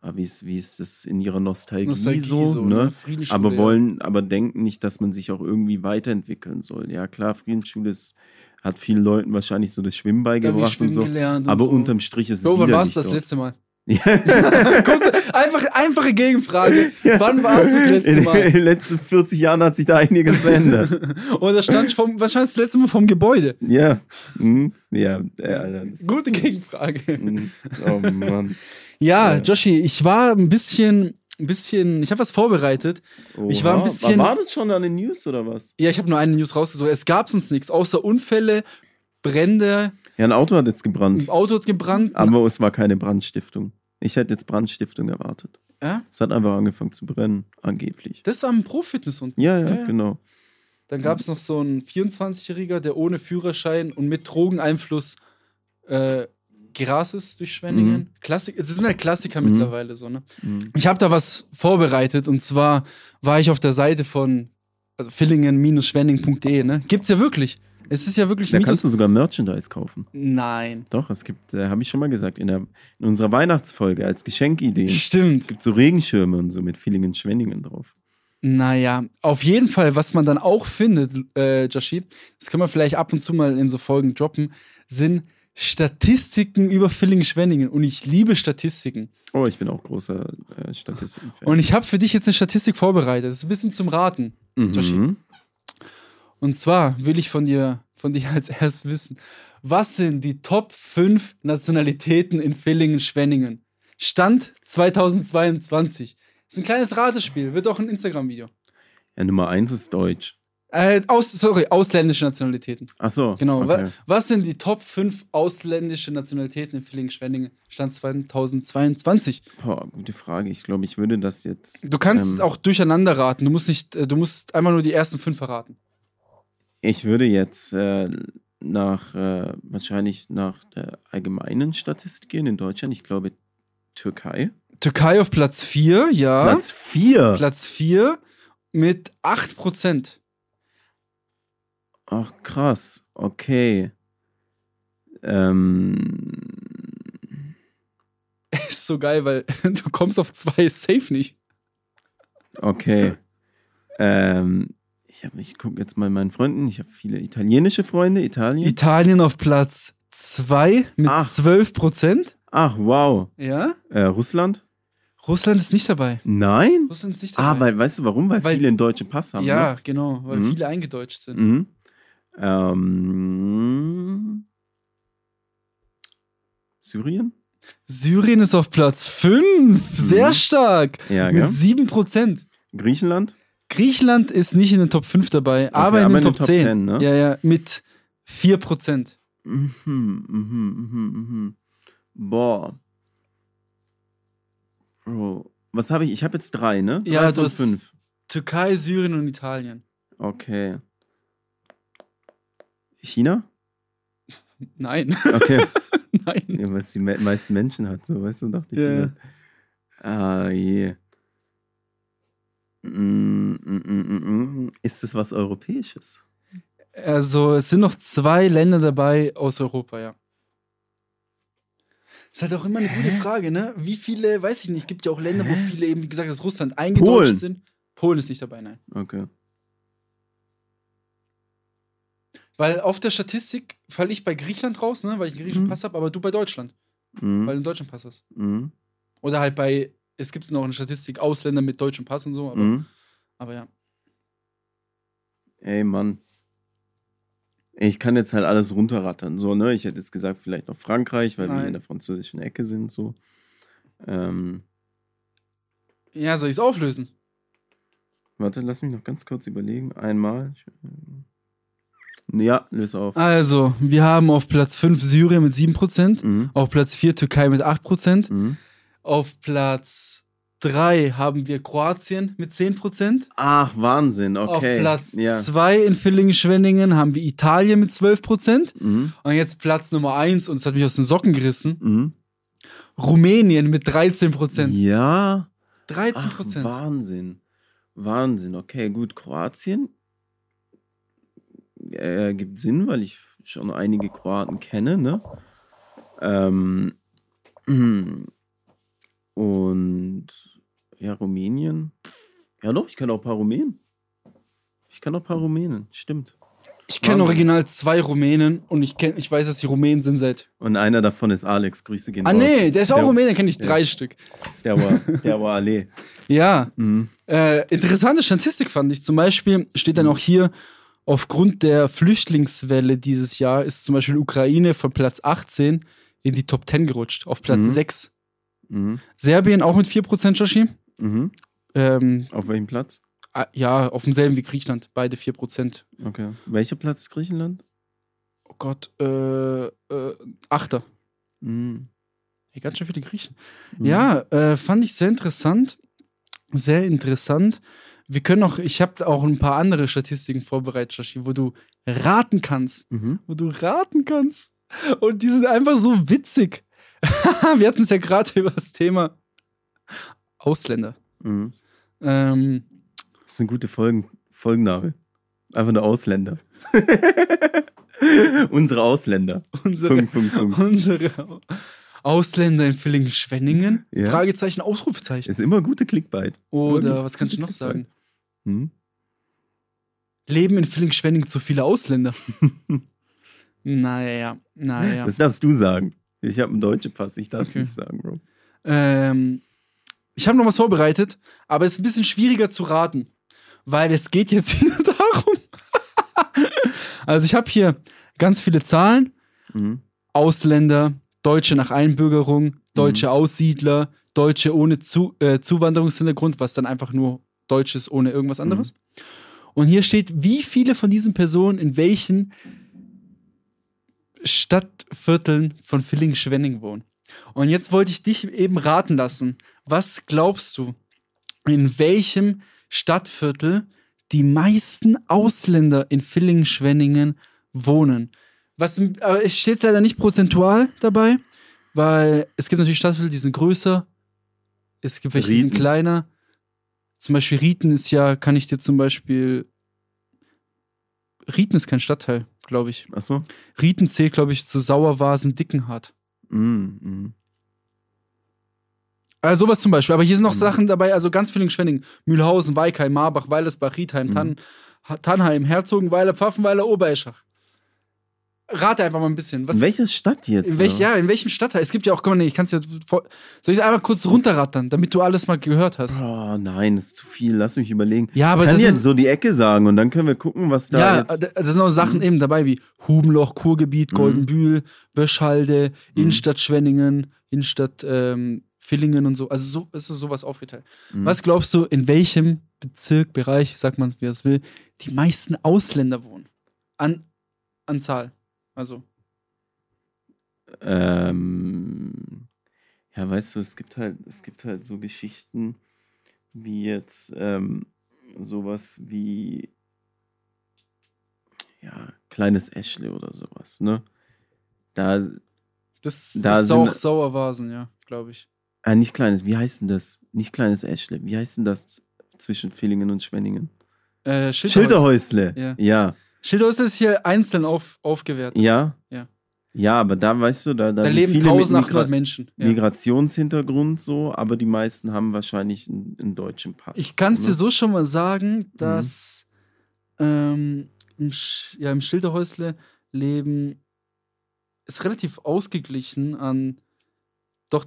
ah, wie ist, wie ist das, in ihrer Nostalgie, Nostalgie so, so, ne? Aber wollen, aber denken nicht, dass man sich auch irgendwie weiterentwickeln soll. Ja, klar, Friedensschule ist, hat vielen Leuten wahrscheinlich so das Schwimmen beigebracht und so. gelernt. Und Aber so. unterm Strich ist es Bro, wann widerlich du das letzte Mal? Ja. Kurze, einfach, einfache Gegenfrage. Wann warst du das letzte In Mal? den letzten 40 Jahren hat sich da einiges verändert. Und da stand vom, wahrscheinlich das letzte Mal vom Gebäude. ja. Mhm. Ja, das Gute Gegenfrage. Mhm. Oh Mann. Ja, Ja. Joshi, ich war ein bisschen, ein bisschen, ich habe was vorbereitet. Ich war ein Oha. bisschen- War das schon an den News oder was? Ja, ich habe nur eine News rausgesucht. Es gab sonst nichts, außer Unfälle, Brände, Ja, ein Auto hat jetzt ein gebrannt. Auto hat gebrannt. Aber es war keine Brandstiftung. Ich hätte jetzt Brandstiftung erwartet. ja, Es hat einfach angefangen zu brennen, angeblich. das ist am Pro-Fitness unten. Ja, ja, Ja, genau. Dann gab es noch so einen 24-Jähriger, der ohne Führerschein und mit Drogeneinfluss äh, gerast ist durch Schwenningen. Mhm. Klassik, es sind halt Klassiker Mhm. mittlerweile so, ne? Mhm. Ich habe da was vorbereitet und zwar war ich auf der Seite von also villingen-schwenning.de, ne? Gibt's ja wirklich. Es ist ja wirklich Da ein kannst du sogar Merchandise kaufen. Nein. Doch, es gibt, äh, habe ich schon mal gesagt, in, der, in unserer Weihnachtsfolge als Geschenkidee. Es Stimmt. gibt so Regenschirme und so mit Villingen, Schwenningen drauf. Naja, auf jeden Fall, was man dann auch findet, äh, Joshi, das können wir vielleicht ab und zu mal in so Folgen droppen, sind Statistiken über Villingen-Schwenningen. Und ich liebe Statistiken. Oh, ich bin auch großer äh, Statistiken-Fan. Und ich habe für dich jetzt eine Statistik vorbereitet. Das ist ein bisschen zum Raten. Joshi. Und zwar will ich von dir, von dir als erstes wissen, was sind die Top 5 Nationalitäten in Villingen-Schwenningen? Stand 2022. ist ein kleines Ratespiel, wird auch ein Instagram-Video. Ja, Nummer eins ist Deutsch. Äh, aus, sorry, ausländische Nationalitäten. Ach so. Genau. Okay. Wa was sind die Top 5 ausländische Nationalitäten in Villingen-Schwenningen? Stand 2022. Boah, gute Frage. Ich glaube, ich würde das jetzt. Du kannst ähm, auch durcheinander raten. Du musst nicht, äh, du musst einfach nur die ersten fünf verraten. Ich würde jetzt äh, nach äh, wahrscheinlich nach der allgemeinen Statistik gehen in Deutschland. Ich glaube Türkei. Türkei auf Platz 4, ja. Platz 4. Platz 4 mit 8%. Ach, krass. Okay. Ähm, Ist so geil, weil du kommst auf zwei safe nicht. Okay. ähm, ich, hab- ich gucke jetzt mal meinen Freunden. Ich habe viele italienische Freunde. Italien. Italien auf Platz 2 mit Ach. 12 Prozent. Ach, wow. Ja. Äh, Russland? Russland ist nicht dabei. Nein? Russland ist nicht dabei. Ah, weil, weißt du warum? Weil, Weil- viele einen deutschen Pass haben. ja, genau, weil Mhm. viele eingedeutscht sind. Ne? Mhm. Ähm, Syrien? Syrien ist auf Platz 5. Sehr Mhm. stark. Ja, mit gell? 7 Prozent. Griechenland? Griechenland ist nicht in den Top 5 dabei, aber in aber den in Top, Top 10. 10, ne? Ja, ja, mit 4 Prozent. Mhm, mhm, mhm, mhm. Boah. Bro. Was habe ich? Ich habe jetzt drei, ne? Drei Ja, du hast- fünf. Türkei, Syrien und Italien. Okay. China? Nein, Okay. nein. ja, was die me meisten Menschen hat, so, weißt du, dachte ich. Ja, mir. Ah, je. Mm, mm, mm, mm, mm. Ist es was Europäisches? Also, es sind noch zwei Länder dabei aus Europa, ja. Ist halt auch immer eine gute Hä? Frage, ne? Wie viele, weiß ich nicht, gibt ja auch Länder, wo Hä? viele eben, wie gesagt, aus Russland eingedeutscht Polen. sind. Polen ist nicht dabei, nein. Okay. Weil auf der Statistik falle ich bei Griechenland raus, ne? Weil ich einen griechischen Mhm. Pass habe, aber du bei Deutschland, weil du Mhm. einen deutschen Pass hast. Mhm. Oder halt bei, es gibt noch eine Statistik, Ausländer mit deutschem Pass und so, aber, Mhm. aber ja. Ey, Mann. Ich kann jetzt halt alles runterrattern. So, ne? Ich hätte jetzt gesagt, vielleicht noch Frankreich, weil wir Nein. hier in der französischen Ecke sind. So. Ähm, Ja, soll ich es auflösen? warte, lass mich noch ganz kurz überlegen. Einmal. Ja, löse auf. Also, wir haben auf Platz 5 Syrien mit 7%, Mhm. auf Platz 4 Türkei mit 8%, Mhm. Auf Platz 3 haben wir Kroatien mit 10%, Ach, Wahnsinn, okay. auf Platz ja. 2 in Villingen-Schwenningen haben wir Italien mit 12% Mhm. und jetzt Platz Nummer 1, und es hat mich aus den Socken gerissen, Mhm. Rumänien mit 13%. Ja. 13%. Ach, Wahnsinn. Wahnsinn. Okay, gut. Kroatien äh, gibt Sinn, weil ich schon einige Kroaten kenne, ne? Ähm, und ja, Rumänien. Ja, doch, ich kann auch ein paar Rumänen. Ich kann auch ein paar Rumänen, stimmt. ich kenne original zwei Rumänen und ich, kenn, ich weiß, dass die Rumänen sind seit. Und einer davon ist Alex. Grüße gehen Ah, raus. nee, der ist auch Rumänen, kenne ich Ja. drei Stück. Sterwa, Sterwa. Ja, Mhm. Äh, interessante Statistik fand ich. Zum Beispiel steht dann auch hier, aufgrund der Flüchtlingswelle dieses Jahr ist zum Beispiel Ukraine von Platz 18 in die Top 10 gerutscht, auf Platz Mhm. 6. Mhm. Serbien auch mit 4%, Joshi. Mhm. Ähm, Auf welchem Platz? ah, ja, auf demselben wie Griechenland, beide 4%. Okay. Welcher Platz ist Griechenland? Oh Gott, äh, äh, Achter. Mhm. Hey, ganz schön viele Griechen. Mhm. Ja, äh, fand ich sehr interessant. Sehr interessant. Wir können auch, ich habe auch ein paar andere Statistiken vorbereitet, Joshi, wo du raten kannst. Mhm. wo du raten kannst. Und die sind einfach so witzig. Wir hatten es ja gerade über das Thema Ausländer. Mhm. Ähm, Das ist eine gute Folgen Folgenname. Einfach nur Ausländer. Unsere Ausländer. unsere, Punkt, Punkt, Punkt. unsere Ausländer in Villingen-Schwenningen? Ja. Fragezeichen, Ausrufezeichen. Ist immer gute Clickbait. Oder Immer was kann ich gute noch sagen? Hm? Leben in Villingen-Schwenningen zu viele Ausländer? naja, naja. Das darfst du sagen. Ich habe einen deutschen Pass, ich darf es Okay. nicht sagen, Bro. Ähm, ich habe noch was vorbereitet, aber es ist ein bisschen schwieriger zu raten, weil es geht jetzt hier darum. also ich habe hier ganz viele Zahlen. Mhm. Ausländer, Deutsche nach Einbürgerung, deutsche Aussiedler, Deutsche ohne Zu äh, Zuwanderungshintergrund, was dann einfach nur Deutsch ist ohne irgendwas anderes. Und hier steht, wie viele von diesen Personen in welchen Stadtvierteln von Villingen-Schwenning wohnen. Und jetzt wollte ich dich eben raten lassen. Was glaubst du, in welchem Stadtviertel die meisten Ausländer in Villingen-Schwenningen wohnen? Was, aber es steht leider nicht prozentual dabei, weil es gibt natürlich Stadtviertel, die sind größer. Es gibt welche, die sind kleiner. Zum Beispiel Rieten ist ja, kann ich dir zum Beispiel. Rieten ist kein Stadtteil, glaube ich. Achso. Rieten zählt, glaube ich, zu Sauerwasen Dickenhardt. Mhm. Mhm. Also sowas zum Beispiel. Aber hier sind noch Mhm. Sachen dabei, also ganz viel in Schwenningen. Mühlhausen, Weikheim, Marbach, Weilersbach, Riedheim, Mhm. Tannheim, Herzogenweiler, Pfaffenweiler, Obereschach. Rate einfach mal ein bisschen. Was, in welcher Stadt jetzt? in, welch, ja, in welchem Stadtteil? Es gibt ja auch, komm mal, nee, ich kann es ja. vor- Soll ich es einmal kurz runterrattern, damit du alles mal gehört hast? Oh, nein, das ist zu viel. Lass mich überlegen. Ja, aber ich kann das sind- so die Ecke sagen und dann können wir gucken, was da ja, jetzt. da da sind auch Sachen Mhm. eben dabei wie Hubenloch, Kurgebiet, Mhm. Goldenbühl, Böschhalde, Mhm. Innenstadt Schwenningen, Innenstadt ähm, Villingen und so. Also so ist es sowas aufgeteilt. Mhm. Was glaubst du, in welchem Bezirk, Bereich, sagt man, wie es will, die meisten Ausländer wohnen? An, an Zahl. Also. Ähm, ja, weißt du, es gibt halt, es gibt halt so Geschichten wie jetzt ähm, sowas wie ja, kleines Ashley oder sowas, ne? Da, Das Da ist sind- auch Sauervasen, ja, glaube ich. ah, nicht kleines, wie heißt denn das? Nicht kleines Ashley, wie heißt denn das zwischen Villingen und Schwenningen? Äh, Schilderhäusl. Schilderhäusle. Ja. Ja. Schilderhäusl ist hier einzeln auf, aufgewertet. Ja. Ja. Ja, aber da weißt du, da, da, Da, sind leben viele mit 1800 Migra Menschen. Ja. Migrationshintergrund so, aber die meisten haben wahrscheinlich einen, einen deutschen Pass. Ich kann es ne? dir so schon mal Mhm. sagen, dass ähm, im, Sch ja, im Schilderhäusle leben ist relativ ausgeglichen an doch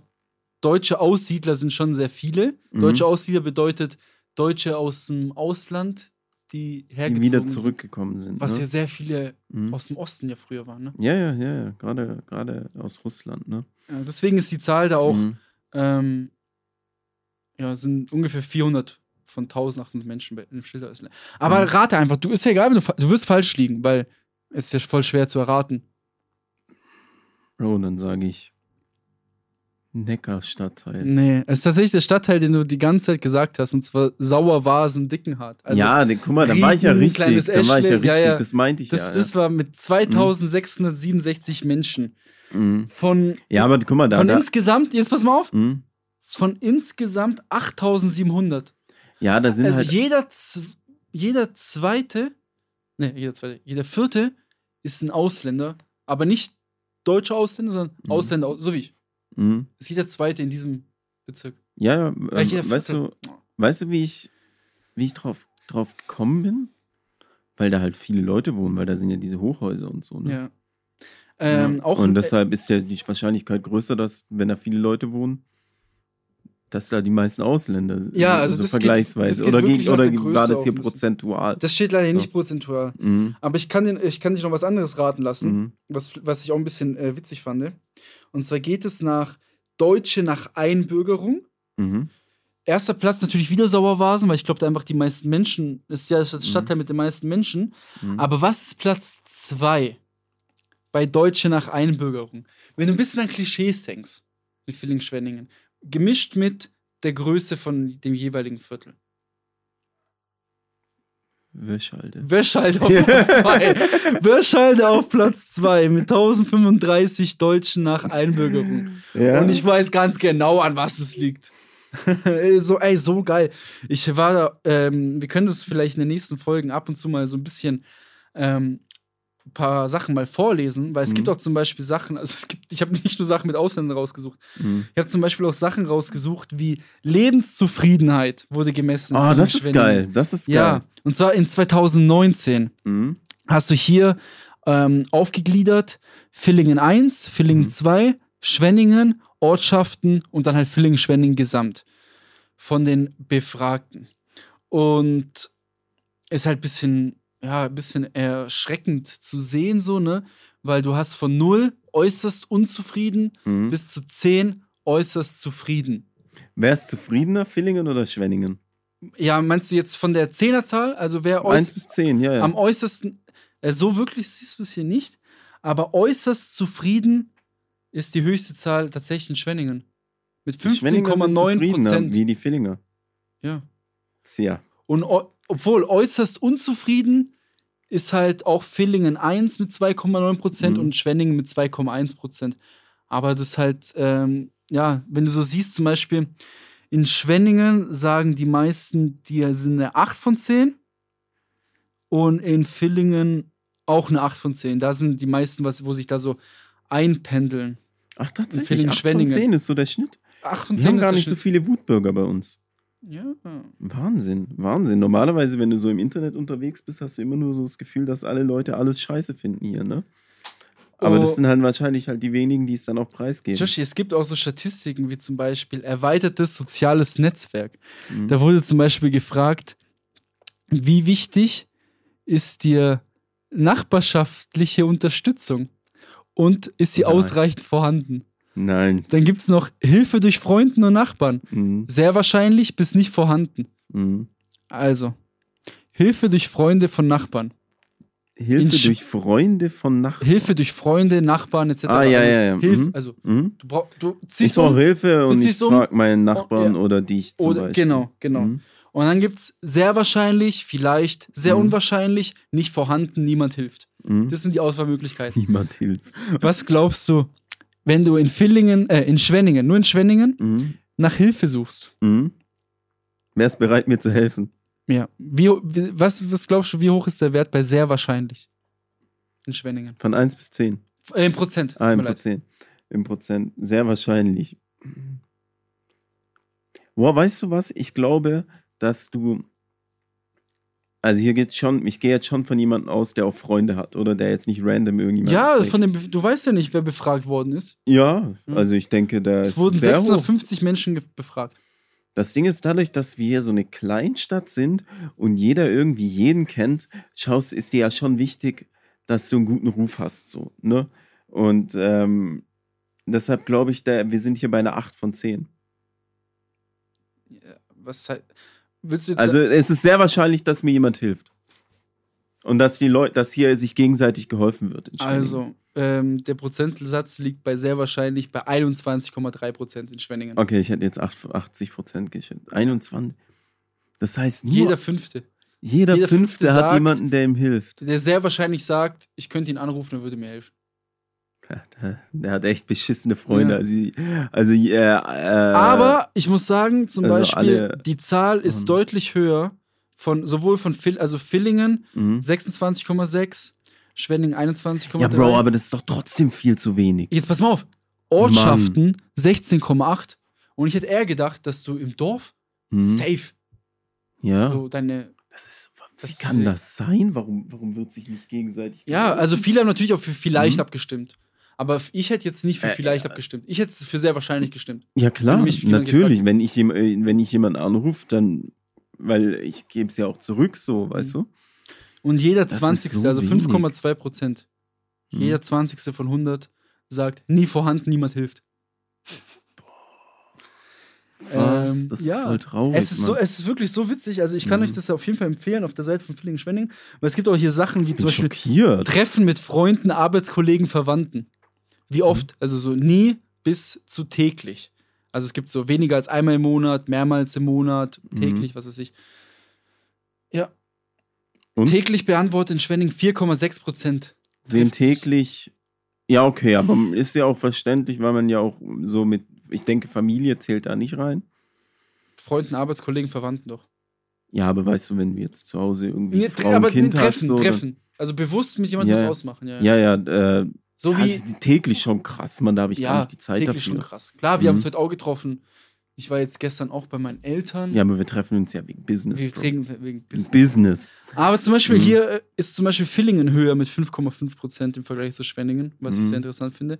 deutsche Aussiedler sind schon sehr viele. Mhm. Deutsche Aussiedler bedeutet Deutsche aus dem Ausland, die die hergezogen wieder sind. zurückgekommen sind. Was ne? ja sehr viele Mhm. aus dem Osten ja früher waren. Ne? Ja, ja, ja, ja. Gerade, gerade aus Russland, ne? Ja, deswegen ist die Zahl da auch, Mhm. ähm, ja, sind ungefähr 400 von 1800 Menschen bei- im Schilderhäusle. Aber Mhm. rate einfach, du ist ja egal, wenn du, du wirst falsch liegen, weil es ist ja voll schwer zu erraten. Oh, dann sage ich Neckarstadtteil. Nee, es ist tatsächlich der Stadtteil, den du die ganze Zeit gesagt hast, und zwar Sauervasen, Dickenhardt. Also ja, den, guck mal, da war ich ja richtig. Da war ich ja richtig. ja, ja. Das meinte ich das, ja. ja. das war mit 2667 Menschen. Mhm. Von, ja, aber guck mal, da. von da insgesamt, jetzt pass mal auf, mhm. von insgesamt 8700. Ja, da sind also halt. jeder, z- jeder zweite, ne, jeder zweite, jeder vierte ist ein Ausländer, aber nicht deutsche Ausländer, sondern Mhm. Ausländer, aus- so wie ich. Mhm. Ist jeder zweite in diesem Bezirk. Ja, ja, ähm, weißt du, weißt du, wie ich, wie ich drauf, drauf gekommen bin? Weil da halt viele Leute wohnen, weil da sind ja diese Hochhäuser und so. Ne? Ja. Ähm, Ja. und deshalb ist ja die Wahrscheinlichkeit größer, dass, wenn da viele Leute wohnen, dass da die meisten Ausländer Ja, so- also so das geht- vergleichsweise. das geht oder nach oder der war das hier prozentual? das steht leider nicht Ja. prozentual. Mhm. Aber ich kann, den, ich kann dich noch was anderes raten lassen, Mhm. was, was ich auch ein bisschen äh, witzig fand. Und zwar geht es nach Deutsche nach Einbürgerung. Mhm. Erster Platz natürlich wieder Sauervasen, weil ich glaube, da einfach die meisten Menschen, ist ja das Stadtteil mit den meisten Menschen. Mhm. Aber was ist Platz zwei bei Deutsche nach Einbürgerung? Wenn du ein bisschen an Klischees denkst, mit Villingen-Schwenningen, gemischt mit der Größe von dem jeweiligen Viertel. Wäschalde. Wäschalde auf Platz zwei. Wäschalde auf Platz zwei mit 1035 Deutschen nach Einbürgerung. Ja. Und ich weiß ganz genau, an was es liegt. so, ey, so geil. Ich war da, ähm, wir können das vielleicht in den nächsten Folgen ab und zu mal so ein bisschen ähm, paar Sachen mal vorlesen, weil es Mhm. gibt auch zum Beispiel Sachen, also es gibt, ich habe nicht nur Sachen mit Ausländern rausgesucht. Mhm. Ich habe zum Beispiel auch Sachen rausgesucht, wie Lebenszufriedenheit wurde gemessen. Ah, von das ist geil. Das ist geil. Ja, und zwar in 2019 Mhm. hast du hier ähm, aufgegliedert Villingen 1, Villingen Mhm. 2, Schwenningen, Ortschaften und dann halt Villingen-Schwenningen gesamt von den Befragten. Und ist halt ein bisschen, ja, ein bisschen erschreckend zu sehen, so, ne? Weil du hast von 0 äußerst unzufrieden Mhm. bis zu 10 äußerst zufrieden. Wer ist zufriedener, Villingen oder Schwenningen? Ja, meinst du jetzt von der Zehnerzahl? Also wer Eins äußerst bis zehn, ja, ja. am äußersten, äh, so wirklich siehst du es hier nicht, aber äußerst zufrieden ist die höchste Zahl tatsächlich in Schwenningen. Mit Die Schwenninger sind 15,9 zufriedener, Prozent. Wie die Villinger. Ja. Tja. Und obwohl äußerst unzufrieden ist halt auch Villingen 1 mit 2,9 Prozent Mhm. und Schwenningen mit 2,1 Prozent. Aber das halt, ähm, ja, wenn du so siehst, zum Beispiel in Schwenningen sagen die meisten, die sind eine 8 von 10 und in Villingen auch eine 8 von 10. Da sind die meisten, was, wo sich da so einpendeln. Ach, tatsächlich. Villingen, acht von Schwenningen. zehn ist so der Schnitt. 8 von Wir 10 haben ist gar nicht so Schnitt. viele Wutbürger bei uns. Ja. Wahnsinn, Wahnsinn. Normalerweise, wenn du so im Internet unterwegs bist, hast du immer nur so das Gefühl, dass alle Leute alles scheiße finden hier, ne? Aber Oh. das sind halt wahrscheinlich halt die wenigen, die es dann auch preisgeben. Joshi, es gibt auch so Statistiken wie zum Beispiel erweitertes soziales Netzwerk. Mhm. Da wurde zum Beispiel gefragt, wie wichtig ist dir nachbarschaftliche Unterstützung und ist sie Nein. ausreichend vorhanden? Nein. Dann gibt es noch Hilfe durch Freunden und Nachbarn. Mhm. Sehr wahrscheinlich bis nicht vorhanden. Mhm. Also, Hilfe durch Freunde von Nachbarn. Hilfe In durch Freunde von Nachbarn. Hilfe durch Freunde, Nachbarn etc. Ah, ja, also, ja, ja. Hilfe, Mhm. also Mhm. du, brauch, du Ich ziehst brauche um, Hilfe und ich um- frage meinen Nachbarn ja. oder dich zum oder, Beispiel. genau, genau. Mhm. Und dann gibt es sehr wahrscheinlich, vielleicht, sehr Mhm. unwahrscheinlich, nicht vorhanden, niemand hilft. Mhm. Das sind die Auswahlmöglichkeiten. Niemand hilft. Was glaubst du, wenn du in Villingen, äh, in Schwenningen, nur in Schwenningen, Mhm. nach Hilfe suchst? Mhm. Wer ist bereit, mir zu helfen? Ja. Wie, was, was glaubst du, wie hoch ist der Wert bei sehr wahrscheinlich? In Schwenningen. Von 1 bis 10. Äh, in Prozent. Ah, im. Prozent. Im Prozent. Sehr wahrscheinlich. Boah, weißt du was? Ich glaube, dass du. Also hier geht's schon, ich gehe jetzt schon von jemandem aus, der auch Freunde hat oder der jetzt nicht random irgendjemand. Ja, fragt. von dem, du weißt ja nicht, wer befragt worden ist. Ja, Mhm. also ich denke, da Es ist wurden sehr hoch. 650 Menschen ge- befragt. Das Ding ist dadurch, dass wir hier so eine Kleinstadt sind und jeder irgendwie jeden kennt, schaust, ist dir ja schon wichtig, dass du einen guten Ruf hast, so, ne? Und ähm, deshalb glaube ich, da, wir sind hier bei einer 8 von 10. Ja, Was halt, willst du jetzt Also es ist sehr wahrscheinlich, dass mir jemand hilft. Und dass die Leute, dass hier sich gegenseitig geholfen wird. Also, ähm, der Prozentsatz liegt bei sehr wahrscheinlich bei 21,3 Prozent in Schwenningen. Okay, ich hätte jetzt 8 80 Prozent geschätzt. 21. Das heißt, nur Jeder Fünfte, jeder, jeder Fünfte, Fünfte hat sagt- jemanden, der ihm hilft. der sehr wahrscheinlich sagt, ich könnte ihn anrufen, er würde mir helfen. Der, hat echt beschissene Freunde. Ja. Also, also äh, äh, Aber ich muss sagen, zum also Beispiel, die Zahl ist Mhm. deutlich höher von sowohl von Vill, also Villingen mhm. 26,6, Schwenningen 21,3. Ja, Bro, aber das ist doch trotzdem viel zu wenig. Jetzt pass mal auf. Ortschaften 16,8. Und ich hätte eher gedacht, dass du im Dorf Mhm. safe Ja, so deine. das ist. Wie kann das sein? Warum, warum wird sich nicht gegenseitig. Ja, also viele haben natürlich auch für vielleicht Mhm. abgestimmt. Aber ich hätte jetzt nicht für Äh, vielleicht äh, abgestimmt. Ich hätte es für sehr wahrscheinlich gestimmt. Ja, klar, Wenn natürlich. gefragt- Wenn ich, äh, wenn ich jemanden anrufe, dann. Weil ich gebe es ja auch zurück, so, weißt du? Und jeder Das ist 20. so also wenig. 5,2 Prozent. Mhm. Jeder 20. von 100 sagt, nie vorhanden, niemand hilft. Was? Ähm, das ist ja. voll traurig. Es ist, so, es ist wirklich so witzig. Also, ich kann Mhm. euch das auf jeden Fall empfehlen auf der Seite von Villingen-Schwenning. Weil es gibt auch hier Sachen wie zum Beispiel schockiert. Treffen mit Freunden, Arbeitskollegen, Verwandten. Wie Mhm. oft? Also, so nie bis zu täglich. Also, es gibt so weniger als einmal im Monat, mehrmals im Monat, Mhm. täglich, was weiß ich. Ja. Und? Täglich beantwortet in Schwenning 4,6 Prozent. Sehen täglich. Ja, okay, aber ist ja auch verständlich, weil man ja auch so mit. Ich denke, Familie zählt da nicht rein. Freunden, Arbeitskollegen, Verwandten doch. Ja, aber weißt du, wenn du jetzt zu Hause irgendwie Nee, Frau aber und Kind nee, hast, treffen, so, treffen. Also bewusst mit jemandem Ja, was ausmachen. Ja, ja. Ja, ja, äh, So das wie ist täglich schon krass, man, da habe ich gar nicht die Zeit täglich schon dafür. krass. Klar, wir Mhm. haben es heute auch getroffen. Ich war jetzt gestern auch bei meinen Eltern. Ja, aber wir treffen uns ja wegen Business. wir trinken wegen Business. Business. Aber zum Beispiel Mhm. hier äh, ist zum Beispiel Villingen höher mit 5,5 Prozent im Vergleich zu Schwenningen, was ich Mhm. sehr interessant finde.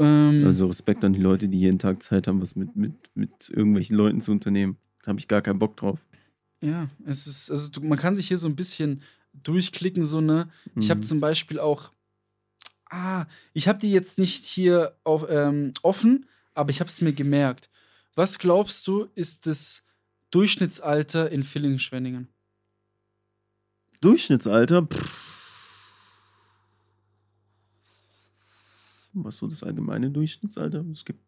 Ähm, Also Respekt an die Leute, die jeden Tag Zeit haben, was mit, mit, mit irgendwelchen Leuten zu unternehmen. Da habe ich gar keinen Bock drauf. ja, es ist, also man kann sich hier so ein bisschen durchklicken, so, ne? Ich habe Mhm. zum Beispiel auch, ah, ich habe die jetzt nicht hier auf, ähm, offen, aber ich habe es mir gemerkt. Was glaubst du, ist das Durchschnittsalter in Villingen-Schwenningen? Durchschnittsalter. Pff. Was so das allgemeine Durchschnittsalter? Es gibt.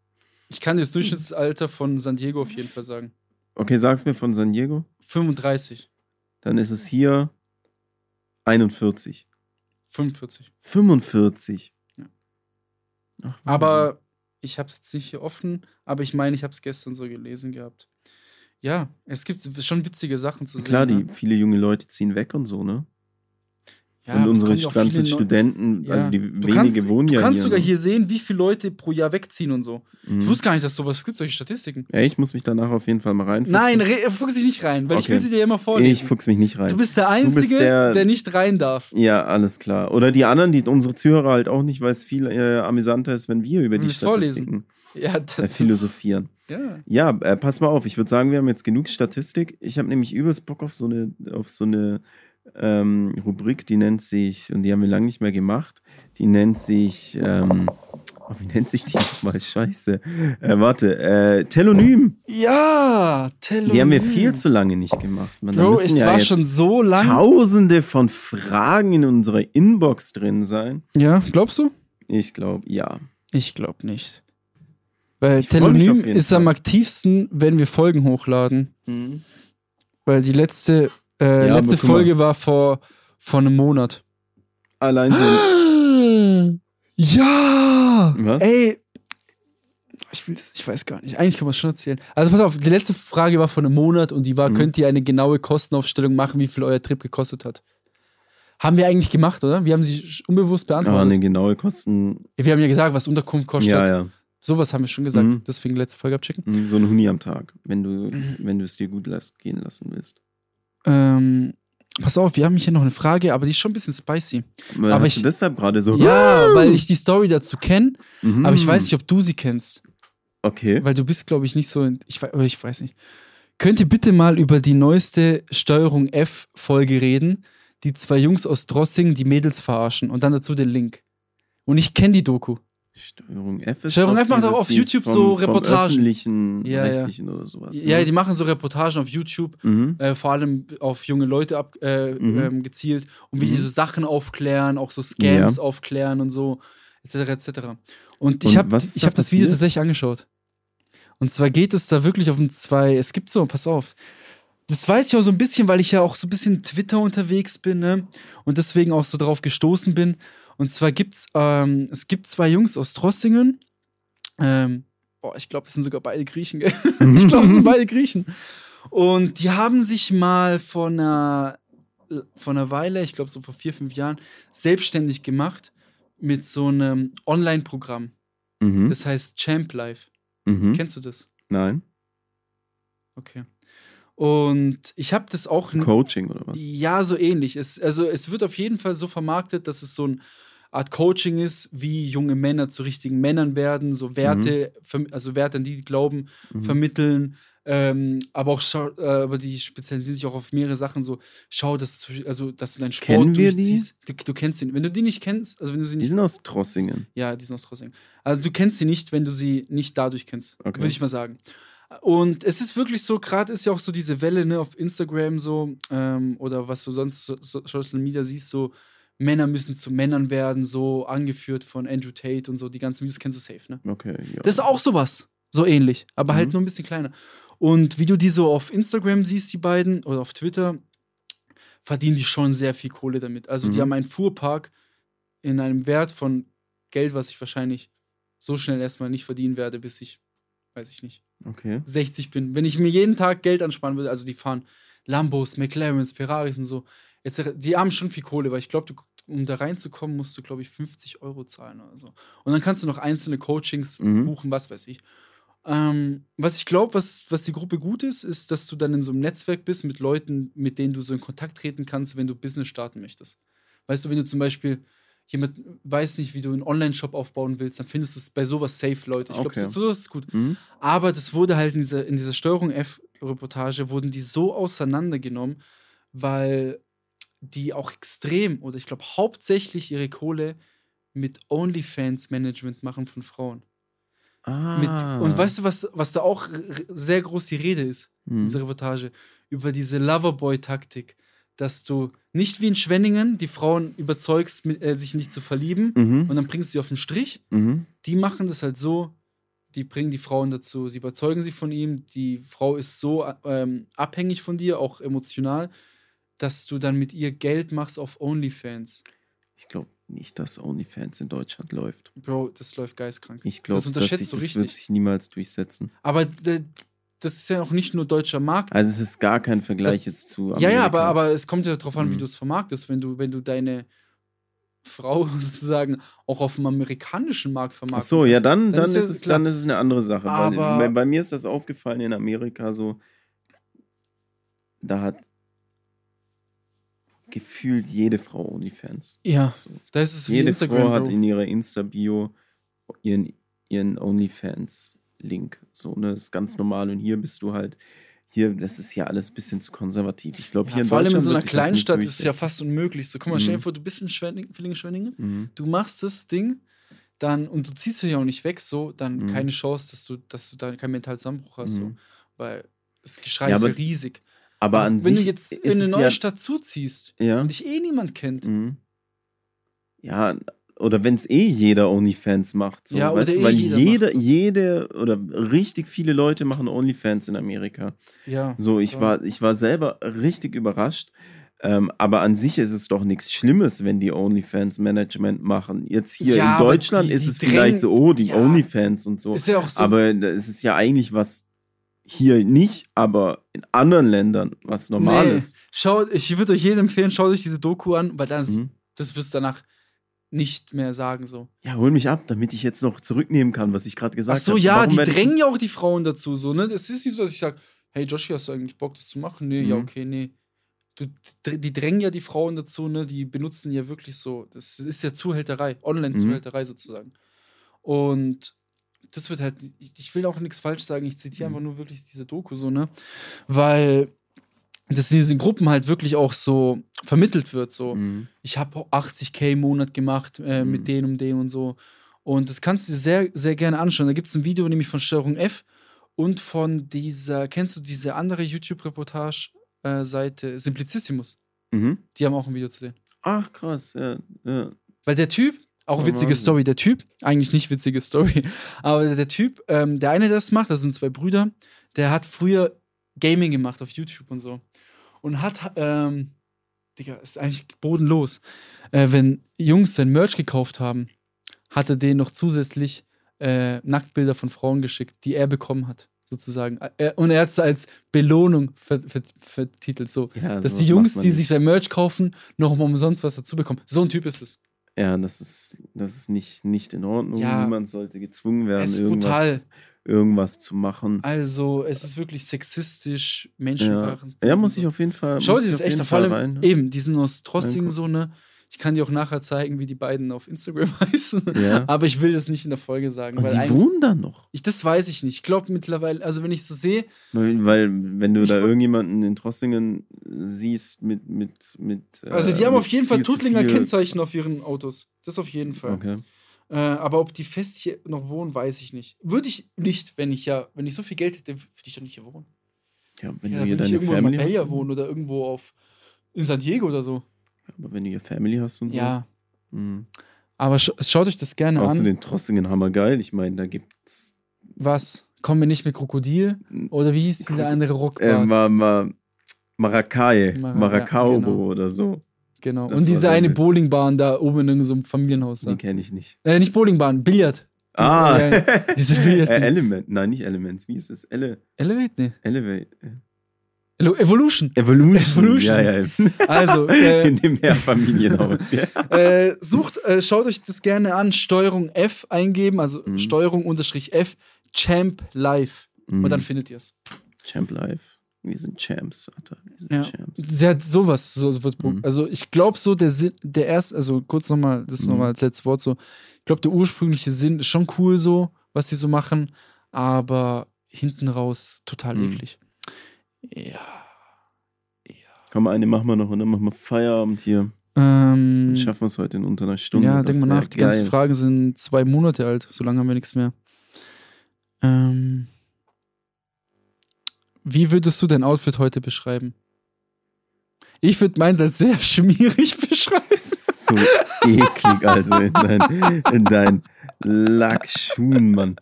Ich kann dir das Durchschnittsalter von San Diego auf jeden Fall sagen. Okay, sag's mir von San Diego. 35, Dann ist es hier 41. 45. 45. Ja. Ach. Aber ich habe es jetzt nicht hier offen, aber ich meine, ich habe es gestern so gelesen gehabt. Ja, es gibt schon witzige Sachen zu Klar, sehen. die ne? viele junge Leute ziehen weg und so, ne? Ja, und unsere ganzen Studenten, Ja. also die Du wenige kannst, wohnen du ja kannst hier. sogar ne? hier sehen, wie viele Leute pro Jahr wegziehen und so. Mhm. Ich wusste gar nicht, dass sowas gibt, solche Statistiken. Ja, ich muss mich danach auf jeden Fall mal reinfuchsen. Nein, fuchs dich nicht rein, weil ich Okay. will sie dir immer vorlesen. Ich fuchs mich nicht rein. du bist der Du Einzige, bist der- der nicht rein darf. ja, alles klar. Oder die anderen, die unsere Zuhörer halt auch nicht, weil es viel äh, amüsanter ist, wenn wir über die vorlesen. Statistiken Ja, äh, philosophieren. ja. Ja, äh, pass mal auf, ich würde sagen, wir haben jetzt genug Statistik. Ich habe nämlich übelst Bock auf so eine, auf so eine ähm, Rubrik, die nennt sich, und die haben wir lange nicht mehr gemacht, die nennt sich, ähm, oh, wie nennt sich die nochmal? Scheiße. Äh, warte, äh, Telonym. Ja, Telonym. Die haben wir viel zu lange nicht gemacht. Man, Bro, es ja war schon so lang. tausende von Fragen in unserer Inbox drin sein. Ja, glaubst du? Ich glaube, ja. Ich glaube nicht. Weil Ich Telonym ist am Fall. aktivsten, wenn wir Folgen hochladen. Weil die letzte, äh, Ja, aber letzte. Folge war vor, vor einem Monat. Allein so Ja! Was? Ey! Ich, will das, ich weiß gar nicht. Eigentlich kann man es schon erzählen. Also pass auf, die letzte Frage war vor einem Monat und die war, Mhm. könnt ihr eine genaue Kostenaufstellung machen, wie viel euer Trip gekostet hat? Haben wir eigentlich gemacht, oder? Wir haben sie unbewusst aber beantwortet. eine genaue Kosten. Wir haben ja gesagt, was Unterkunft kostet. Ja, ja. Sowas haben wir schon gesagt. Mhm. Deswegen letzte Folge abchecken. Mm, So ein Huni am Tag, wenn du, Mhm. wenn du es dir gut gehen lassen willst. Ähm, pass auf, wir haben hier noch eine Frage, aber die ist schon ein bisschen spicy. Aber Aber ich- deshalb gerade so. Ja, weil ich die Story dazu kenne, Mhm. aber ich weiß nicht, ob du sie kennst. Okay. Weil du bist, glaube ich, nicht so. Ich, ich weiß nicht. Könnt ihr bitte mal über die neueste Steuerung F-Folge reden? Die zwei Jungs aus Drossing die Mädels verarschen und dann dazu den Link. Und ich kenne die Doku. Steuerung F ist Steuerung F macht auch auf YouTube vom, so Reportagen. öffentlichen, Ja, ja. rechtlichen oder sowas. Ja, ne? die machen so Reportagen auf YouTube, Mhm. äh, vor allem auf junge Leute ab, äh, Mhm. ähm, gezielt und wie die Mhm. so Sachen aufklären, auch so Scams aufklären und so, etc. etc. Und ich habe hab das Video tatsächlich angeschaut. Und zwar geht es da wirklich auf ein zwei, es gibt so, pass auf. Das weiß ich auch so ein bisschen, weil ich ja auch so ein bisschen Twitter unterwegs bin, ne? Und deswegen auch so drauf gestoßen bin. Und zwar gibt's, ähm, es gibt zwei Jungs aus Trossingen. Ähm, boah, ich glaube, es sind sogar beide Griechen, gell? ich glaube, es sind beide Griechen. Und die haben sich mal vor einer, vor einer Weile, ich glaube so vor vier, fünf Jahren, selbstständig gemacht mit so einem Online-Programm. Mhm. Das heißt Champ Life. Mhm. Kennst du das? Nein. Okay. Und ich habe das auch. Das Coaching oder was? Ja, so ähnlich. Es, also es wird auf jeden Fall so vermarktet, dass es so eine Art Coaching ist, wie junge Männer zu richtigen Männern werden, so Werte, verm- also Werte, an die die glauben, Mhm. vermitteln. Ähm, aber auch schau, äh, aber die spezialisieren sich auch auf mehrere Sachen. So, schau, dass du, also, dass du deinen Sport Kennen wir die? durchziehst. Du, du kennst ihn. Wenn du die nicht kennst, also wenn du sie Die nicht sind aus Trossingen. ja, die sind aus Trossing. Also du kennst sie nicht, wenn du sie nicht dadurch kennst, Okay. würde ich mal sagen. Und es ist wirklich so, gerade ist ja auch so diese Welle ne, auf Instagram so ähm, oder was du sonst so, so, Social Media siehst, so Männer müssen zu Männern werden, so angeführt von Andrew Tate und so, die ganzen Videos kennst du safe, ne? Okay, ja. Das ist auch sowas, so ähnlich, aber halt Mhm. nur ein bisschen kleiner. Und wie du die so auf Instagram siehst, die beiden, oder auf Twitter, verdienen die schon sehr viel Kohle damit. Also die Mhm. haben einen Fuhrpark in einem Wert von Geld, was ich wahrscheinlich so schnell erstmal nicht verdienen werde, bis ich, weiß ich nicht, okay. 60 bin. Wenn ich mir jeden Tag Geld ansparen würde, also die fahren Lambos, McLarens, Ferraris und so, etc., die haben schon viel Kohle, weil ich glaube, um da reinzukommen, musst du, glaube ich, 50 Euro zahlen oder so. Und dann kannst du noch einzelne Coachings Mhm. buchen, was weiß ich. Ähm, was ich glaube, was, was die Gruppe gut ist, ist, dass du dann in so einem Netzwerk bist mit Leuten, mit denen du so in Kontakt treten kannst, wenn du Business starten möchtest. Weißt du, wenn du zum Beispiel jemand weiß nicht, wie du einen Online-Shop aufbauen willst, dann findest du es bei sowas safe, Leute. Ich glaube, so, sowas ist gut. Mhm. Aber das wurde halt in dieser, in dieser Steuerung F-Reportage, wurden die so auseinandergenommen, weil die auch extrem oder ich glaube hauptsächlich ihre Kohle mit OnlyFans-Management machen von Frauen. Ah. Mit, und weißt du, was, was da auch sehr groß die Rede ist, in Mhm. dieser Reportage? Über diese Loverboy-Taktik, dass du nicht wie in Schwenningen die Frauen überzeugst, mit, äh, sich nicht zu verlieben Mhm. und dann bringst du sie auf den Strich. Mhm. Die machen das halt so, die bringen die Frauen dazu, sie überzeugen sie von ihm, die Frau ist so ähm, abhängig von dir, auch emotional, dass du dann mit ihr Geld machst auf OnlyFans. Ich glaube nicht, dass OnlyFans in Deutschland läuft. Bro, das läuft geistkrank. Ich glaube, Das unterschätzt ich, das richtig. wird sich niemals durchsetzen. Aber das ist ja auch nicht nur deutscher Markt. Also es ist gar kein Vergleich Das- jetzt zu Ja, ja, aber, Amerika. aber es kommt ja darauf an, wie Mhm. du es vermarktest. Wenn du, wenn du deine Frau sozusagen auch auf dem amerikanischen Markt Ach vermarkten so, ja, kannst, dann, dann, ist es, klar. dann ist es eine andere Sache. Aber- bei, bei mir ist das aufgefallen in Amerika so, da hat gefühlt jede Frau OnlyFans. Ja, So. da ist Jede Instagram. Frau hat Bro. in ihrer Insta-Bio ihren, ihren OnlyFans-Link. So, ne, das ist ganz normal. Und hier bist du halt, hier, das ist ja alles ein bisschen zu konservativ. Ich glaube, Ja, hier in vor allem in so einer das Kleinstadt ist es ja fast unmöglich. So, guck mal, stell dir Mhm. vor, du bist in Schwenning, Villingen-Schwenningen, Mhm. du machst das Ding, dann, und du ziehst dich ja auch nicht weg, so, dann Mhm. keine Chance, dass du, dass du da keinen mentalen Zusammenbruch hast, so. Mhm. Weil das Geschrei Ja, ist ja riesig. Aber an wenn sich du jetzt ist in eine neue ja, Stadt zuziehst ja, und dich eh niemand kennt, Mhm. Ja, oder wenn es eh jeder OnlyFans macht. So, Ja, weißt du, eh weil jeder jede, macht so. jede oder richtig viele Leute machen OnlyFans in Amerika. ja. So, ich Ja. war, ich war selber richtig überrascht. Ähm, aber an sich ist es doch nichts Schlimmes, wenn die OnlyFans-Management machen. Jetzt hier Ja, in Deutschland die- ist die es vielleicht so, oh, die ja. OnlyFans und so. Ist ja auch so. aber es ist ja eigentlich was hier nicht, aber in anderen Ländern was normal Nee. ist. Schaut, ich würde euch jedem empfehlen, schaut euch diese Doku an, weil das, Mhm. das wirst du danach nicht mehr sagen so. Ja, hol mich ab, damit ich jetzt noch zurücknehmen kann, was ich gerade Ach gesagt so, habe. ja, Warum die drängen ja auch die Frauen dazu so, ne? Es ist nicht so, dass ich sage, hey Joshi, hast du eigentlich Bock, das zu machen? Nee, ja, Mhm. okay, nee. Du, die drängen ja die Frauen dazu, ne? Die benutzen ja wirklich so, das ist ja Zuhälterei, Online-Zuhälterei Mhm. sozusagen. Und das wird halt, ich, will auch nichts falsch sagen, ich zitiere Mhm. einfach nur wirklich diese Doku so, ne? Weil das in diesen Gruppen halt wirklich auch so vermittelt wird, so Mhm. ich habe 80k im Monat gemacht äh, Mhm. mit denen um den und so. Und das kannst du dir sehr, sehr gerne anschauen. Da gibt es ein Video nämlich von Steuerung F und von dieser, kennst du diese andere YouTube-Reportage-Seite, Simplicissimus? Mhm. Die haben auch ein Video zu denen. Ach, krass, ja. ja. Weil der Typ, auch Oh, witzige Wahnsinn. Story, der Typ, eigentlich nicht witzige Story, aber der Typ, ähm, der eine, der das macht, das sind zwei Brüder, der hat früher Gaming gemacht auf YouTube und so. Und hat, ähm, Digga, ist eigentlich bodenlos. Äh, wenn Jungs sein Merch gekauft haben, hat er denen noch zusätzlich äh, Nacktbilder von Frauen geschickt, die er bekommen hat, sozusagen. Äh, und er hat es als Belohnung ver ver vertitelt, so. ja Dass die Jungs, die sich sein Merch kaufen, noch mal umsonst was dazu bekommen. So ein Typ ist es. Ja, das ist, das ist nicht, nicht in Ordnung. Ja. Niemand sollte gezwungen werden, irgendwas, irgendwas zu machen. Also, es ist wirklich sexistisch, Ja. menschenverachtend. ja, muss ich auf jeden Fall. Schau dir das auf echt allem, Fall rein. eben, die sind aus Trossingen so, ne? Ich kann dir auch nachher zeigen, wie die beiden auf Instagram heißen. Ja. Aber ich will das nicht in der Folge sagen. Und Weil die wohnen da noch. ich, das weiß ich nicht. Ich glaube mittlerweile, also wenn ich so sehe, Weil, weil wenn du Ich da irgendjemanden in Trossingen siehst mit. mit, mit also die äh, haben auf jeden Fall Tutlinger Kennzeichen auf ihren Autos. Das auf jeden Fall. Okay. Äh, aber ob die fest hier noch wohnen, weiß ich nicht. Würde ich nicht, wenn ich ja, wenn ich so viel Geld hätte, würde ich doch nicht hier wohnen. Ja, wenn ja, du hier ich deine irgendwo in Family Marbella hast. wohnen oder irgendwo auf in San Diego oder so. Aber wenn du hier Family hast und so. Ja. Mhm. Aber sch schaut euch das gerne an. Außerdem Trossingen hammergeil. Ich meine, da gibt's. Was? Kommen wir nicht mit Krokodil? Oder wie hieß dieser andere Rock? Äh, ma, ma, Maracay, Mara- Maracaibo genau. oder so. genau. das Und diese eine wild. Bowlingbahn da oben in irgendeinem Familienhaus. Da. Die kenne ich nicht. Äh, nicht Bowlingbahn, Billard. Diese- Ah, ja, diese Billard. äh, Element. Nein, nicht Elements. Wie ist es? Ele Elevate? Nee. Elevate. Evolution. Evolution. Evolution. Ja, ja. Also, äh, In dem Mehrfamilienhaus. ja. äh, sucht, äh, schaut euch das gerne an. Steuerung F eingeben, also Mhm. Steuerung unterstrich F, Champ Live. Und dann Mhm. findet ihr es. Champ Life. Wir sind Champs, Alter. Wir sind Ja. Champs. Sie hat sowas, so, so Mhm. also ich glaube so, der Sinn, der erste, also kurz nochmal, das Mhm. nochmal als letztes Wort so, ich glaube, der ursprüngliche Sinn ist schon cool so, was sie so machen, aber hinten raus total Mhm. eklig. Ja. Komm, eine machen wir noch und dann machen wir Feierabend hier. Ähm, Dann schaffen wir es heute in unter einer Stunde. ja, Das denk mal nach, die ganzen geil. Fragen sind zwei Monate alt, so lange haben wir nichts mehr. Ähm, wie würdest du dein Outfit heute beschreiben? Ich würde meins als sehr schmierig beschreiben. So eklig, also in dein, in dein Lackschuhen, Mann.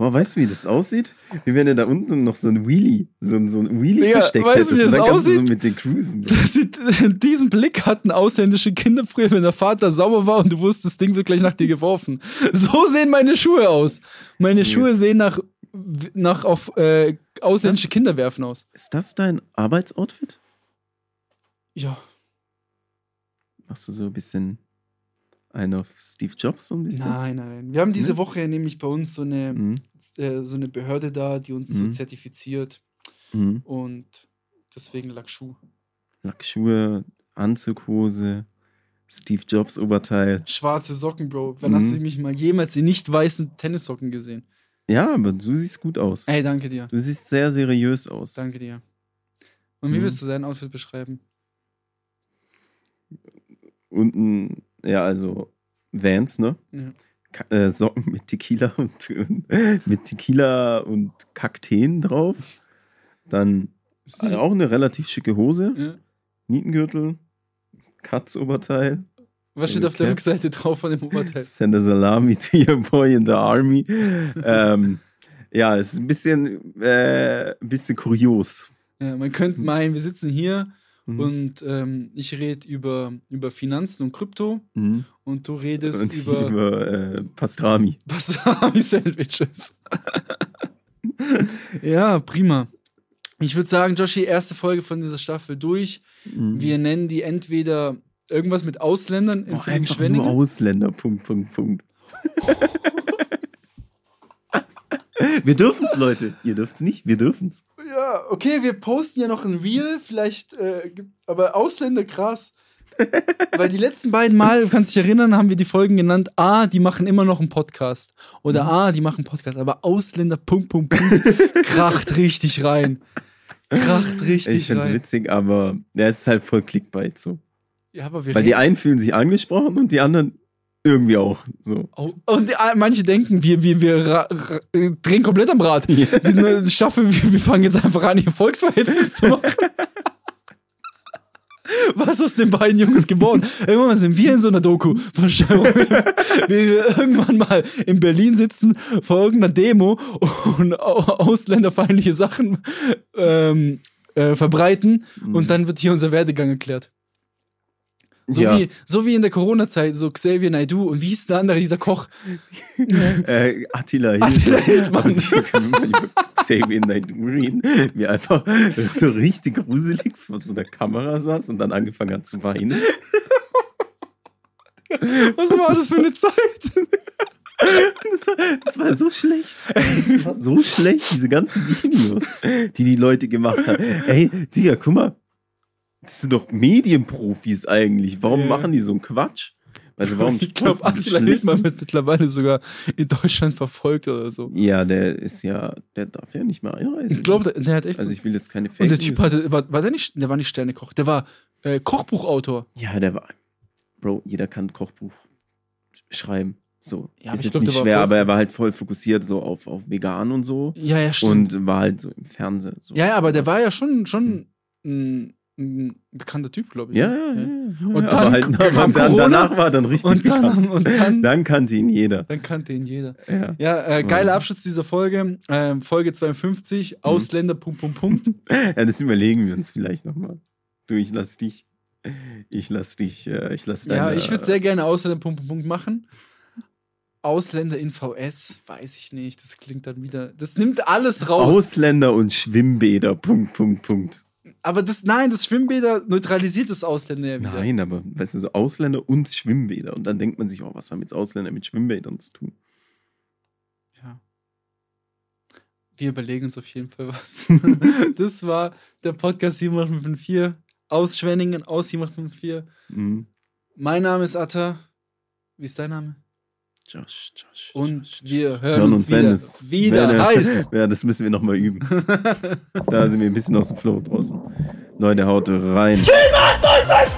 Boah, weißt du, wie das aussieht? Wie wenn du da unten noch so ein Wheelie, so ein, so ein Wheelie Digga, versteckt weißt du, wie das dann du so aussieht? mit den Cruisen. Das sieht, diesen Blick hatten ausländische Kinder früher, wenn der Vater sauer war und du wusstest, das Ding wird gleich nach dir geworfen. So sehen meine Schuhe aus. Meine Ja. Schuhe sehen nach, nach auf, äh, ausländische Kinder werfen aus. Ist das dein Arbeitsoutfit? Ja. Machst du so ein bisschen einen auf Steve Jobs so ein bisschen? Nein, nein. Wir haben diese Ne? Woche nämlich bei uns so eine, Mhm. äh, so eine Behörde da, die uns so Mhm. zertifiziert Mhm. und deswegen Lackschuh. Lackschuhe, Anzughose, Steve Jobs Oberteil. Schwarze Socken, Bro. Wann hast Mhm. du mich mal jemals in nicht weißen Tennissocken gesehen? Ja, aber du siehst gut aus. Ey, danke dir. Du siehst sehr seriös aus. Danke dir. Und wie würdest du dein Outfit beschreiben? Unten, ja, also Vans, ne? Ja. Äh, Socken mit Tequila und mit Tequila und Kakteen drauf. Dann äh, auch eine relativ schicke Hose, ja. Nietengürtel, Katzoberteil. Was steht Eine auf der Cap. Rückseite drauf von dem Oberteil? Send a salami to your boy in the army. ähm, ja, es ist ein bisschen, äh, ein bisschen kurios. Ja, man könnte meinen, wir sitzen hier Mhm. und ähm, ich rede über, über Finanzen und Krypto Mhm. und du redest Und über über äh, Pastrami. Pastrami-Sandwiches. ja, prima. Ich würde sagen, Joshi, erste Folge von dieser Staffel durch. Mhm. Wir nennen die entweder irgendwas mit Ausländern in Oh, nur. Ausländer, Punkt, Punkt, Punkt. Wir dürfen's, Leute. Ihr dürft's nicht, wir dürfen's. Ja, okay, wir posten ja noch ein Reel, vielleicht, äh, aber Ausländer krass. Weil die letzten beiden Mal, du kannst dich erinnern, haben wir die Folgen genannt, ah, die machen immer noch einen Podcast. Oder ah, die machen einen Podcast. Aber Ausländer, Punkt, Punkt, Punkt, kracht richtig rein. Kracht Ich richtig find's rein. witzig, aber ja, es ist halt voll Clickbait so. Ja, aber wir Weil die einen fühlen sich angesprochen und die anderen irgendwie auch so. Au- Und die, manche denken, wir, wir, wir drehen komplett am Rad. Die neue Staffel, wir, wir fangen jetzt einfach an, hier Volksverhetzung zu machen. Was ist aus den beiden Jungs geworden? Irgendwann sind wir in so einer Doku, von wo wir, irgendwann mal in Berlin sitzen vor irgendeiner Demo und au- ausländerfeindliche Sachen ähm, äh, verbreiten und dann wird hier unser Werdegang erklärt. So, ja. wie, so wie in der Corona-Zeit, so Xavier Naidoo und wie hieß der andere, dieser Koch? Äh, Attila Hildmann. Xavier Naidoo reden, wie einfach so richtig gruselig vor so einer Kamera saß und dann angefangen hat zu weinen. Was war das für eine Zeit? Das war, das war so schlecht. Das war so schlecht, diese ganzen Videos, die die Leute gemacht haben. Ey, Digga, guck mal. Das sind doch Medienprofis eigentlich. Warum Ja. machen die so einen Quatsch? Also warum ich glaube, Attila? Hildmann wird mittlerweile sogar in Deutschland verfolgt oder so. Ja, der ist ja, der darf ja nicht mehr einreisen. Ich glaube, der, der hat echt. Also so, ich will jetzt keine Fake und der Typ hatte, war, war der nicht, der war nicht Sternekoch, der war äh, Kochbuchautor. Ja, der war. Bro, jeder kann Kochbuch schreiben. So. Ja, ist ich jetzt glaub, nicht schwer, aber er war halt voll fokussiert so auf, auf vegan und so. Ja, ja, stimmt. Und war halt so im Fernsehen. So. ja, ja, aber der war ja schon, schon ein, ein bekannter Typ, glaube ich. Ja, ne? ja, ja. ja. Und ja, dann aber halt, kam dann, Corona danach war dann richtig Und dann, bekannt. und dann, Dann kannte ihn jeder. dann kannte ihn jeder. Ja. Ja, äh, geiler. Abschluss dieser Folge. Ähm, Folge 52, Ausländer, Punkt, Punkt, Punkt. ja, das überlegen wir uns vielleicht nochmal. Du, ich lass dich. Ich lass dich. Äh, ich lass Ja, deine, ich würde sehr gerne Ausländer, Punkt, Punkt, Punkt machen. Ausländer in VS, weiß ich nicht. Das klingt dann wieder. Das nimmt alles raus. Ausländer und Schwimmbäder. Punkt, Punkt, Punkt. Aber das, nein, das Schwimmbäder neutralisiert das Ausländer ja wieder. Nein, aber weißt du, so Ausländer und Schwimmbäder. Und dann denkt man sich, oh, was haben jetzt Ausländer mit Schwimmbädern zu tun? Ja. Wir überlegen uns auf jeden Fall was. das war der Podcast 7854 aus Schwenningen, aus 7854. Mhm. Mein Name ist Atta. Wie ist dein Name? Josh, Josh. Und Josh, wir hören, uns, wieder. wenn es wieder wenn, heiß. Ja, das müssen wir nochmal üben. Da sind wir ein bisschen aus dem Flow draußen. Leute, haut rein. Macht euch was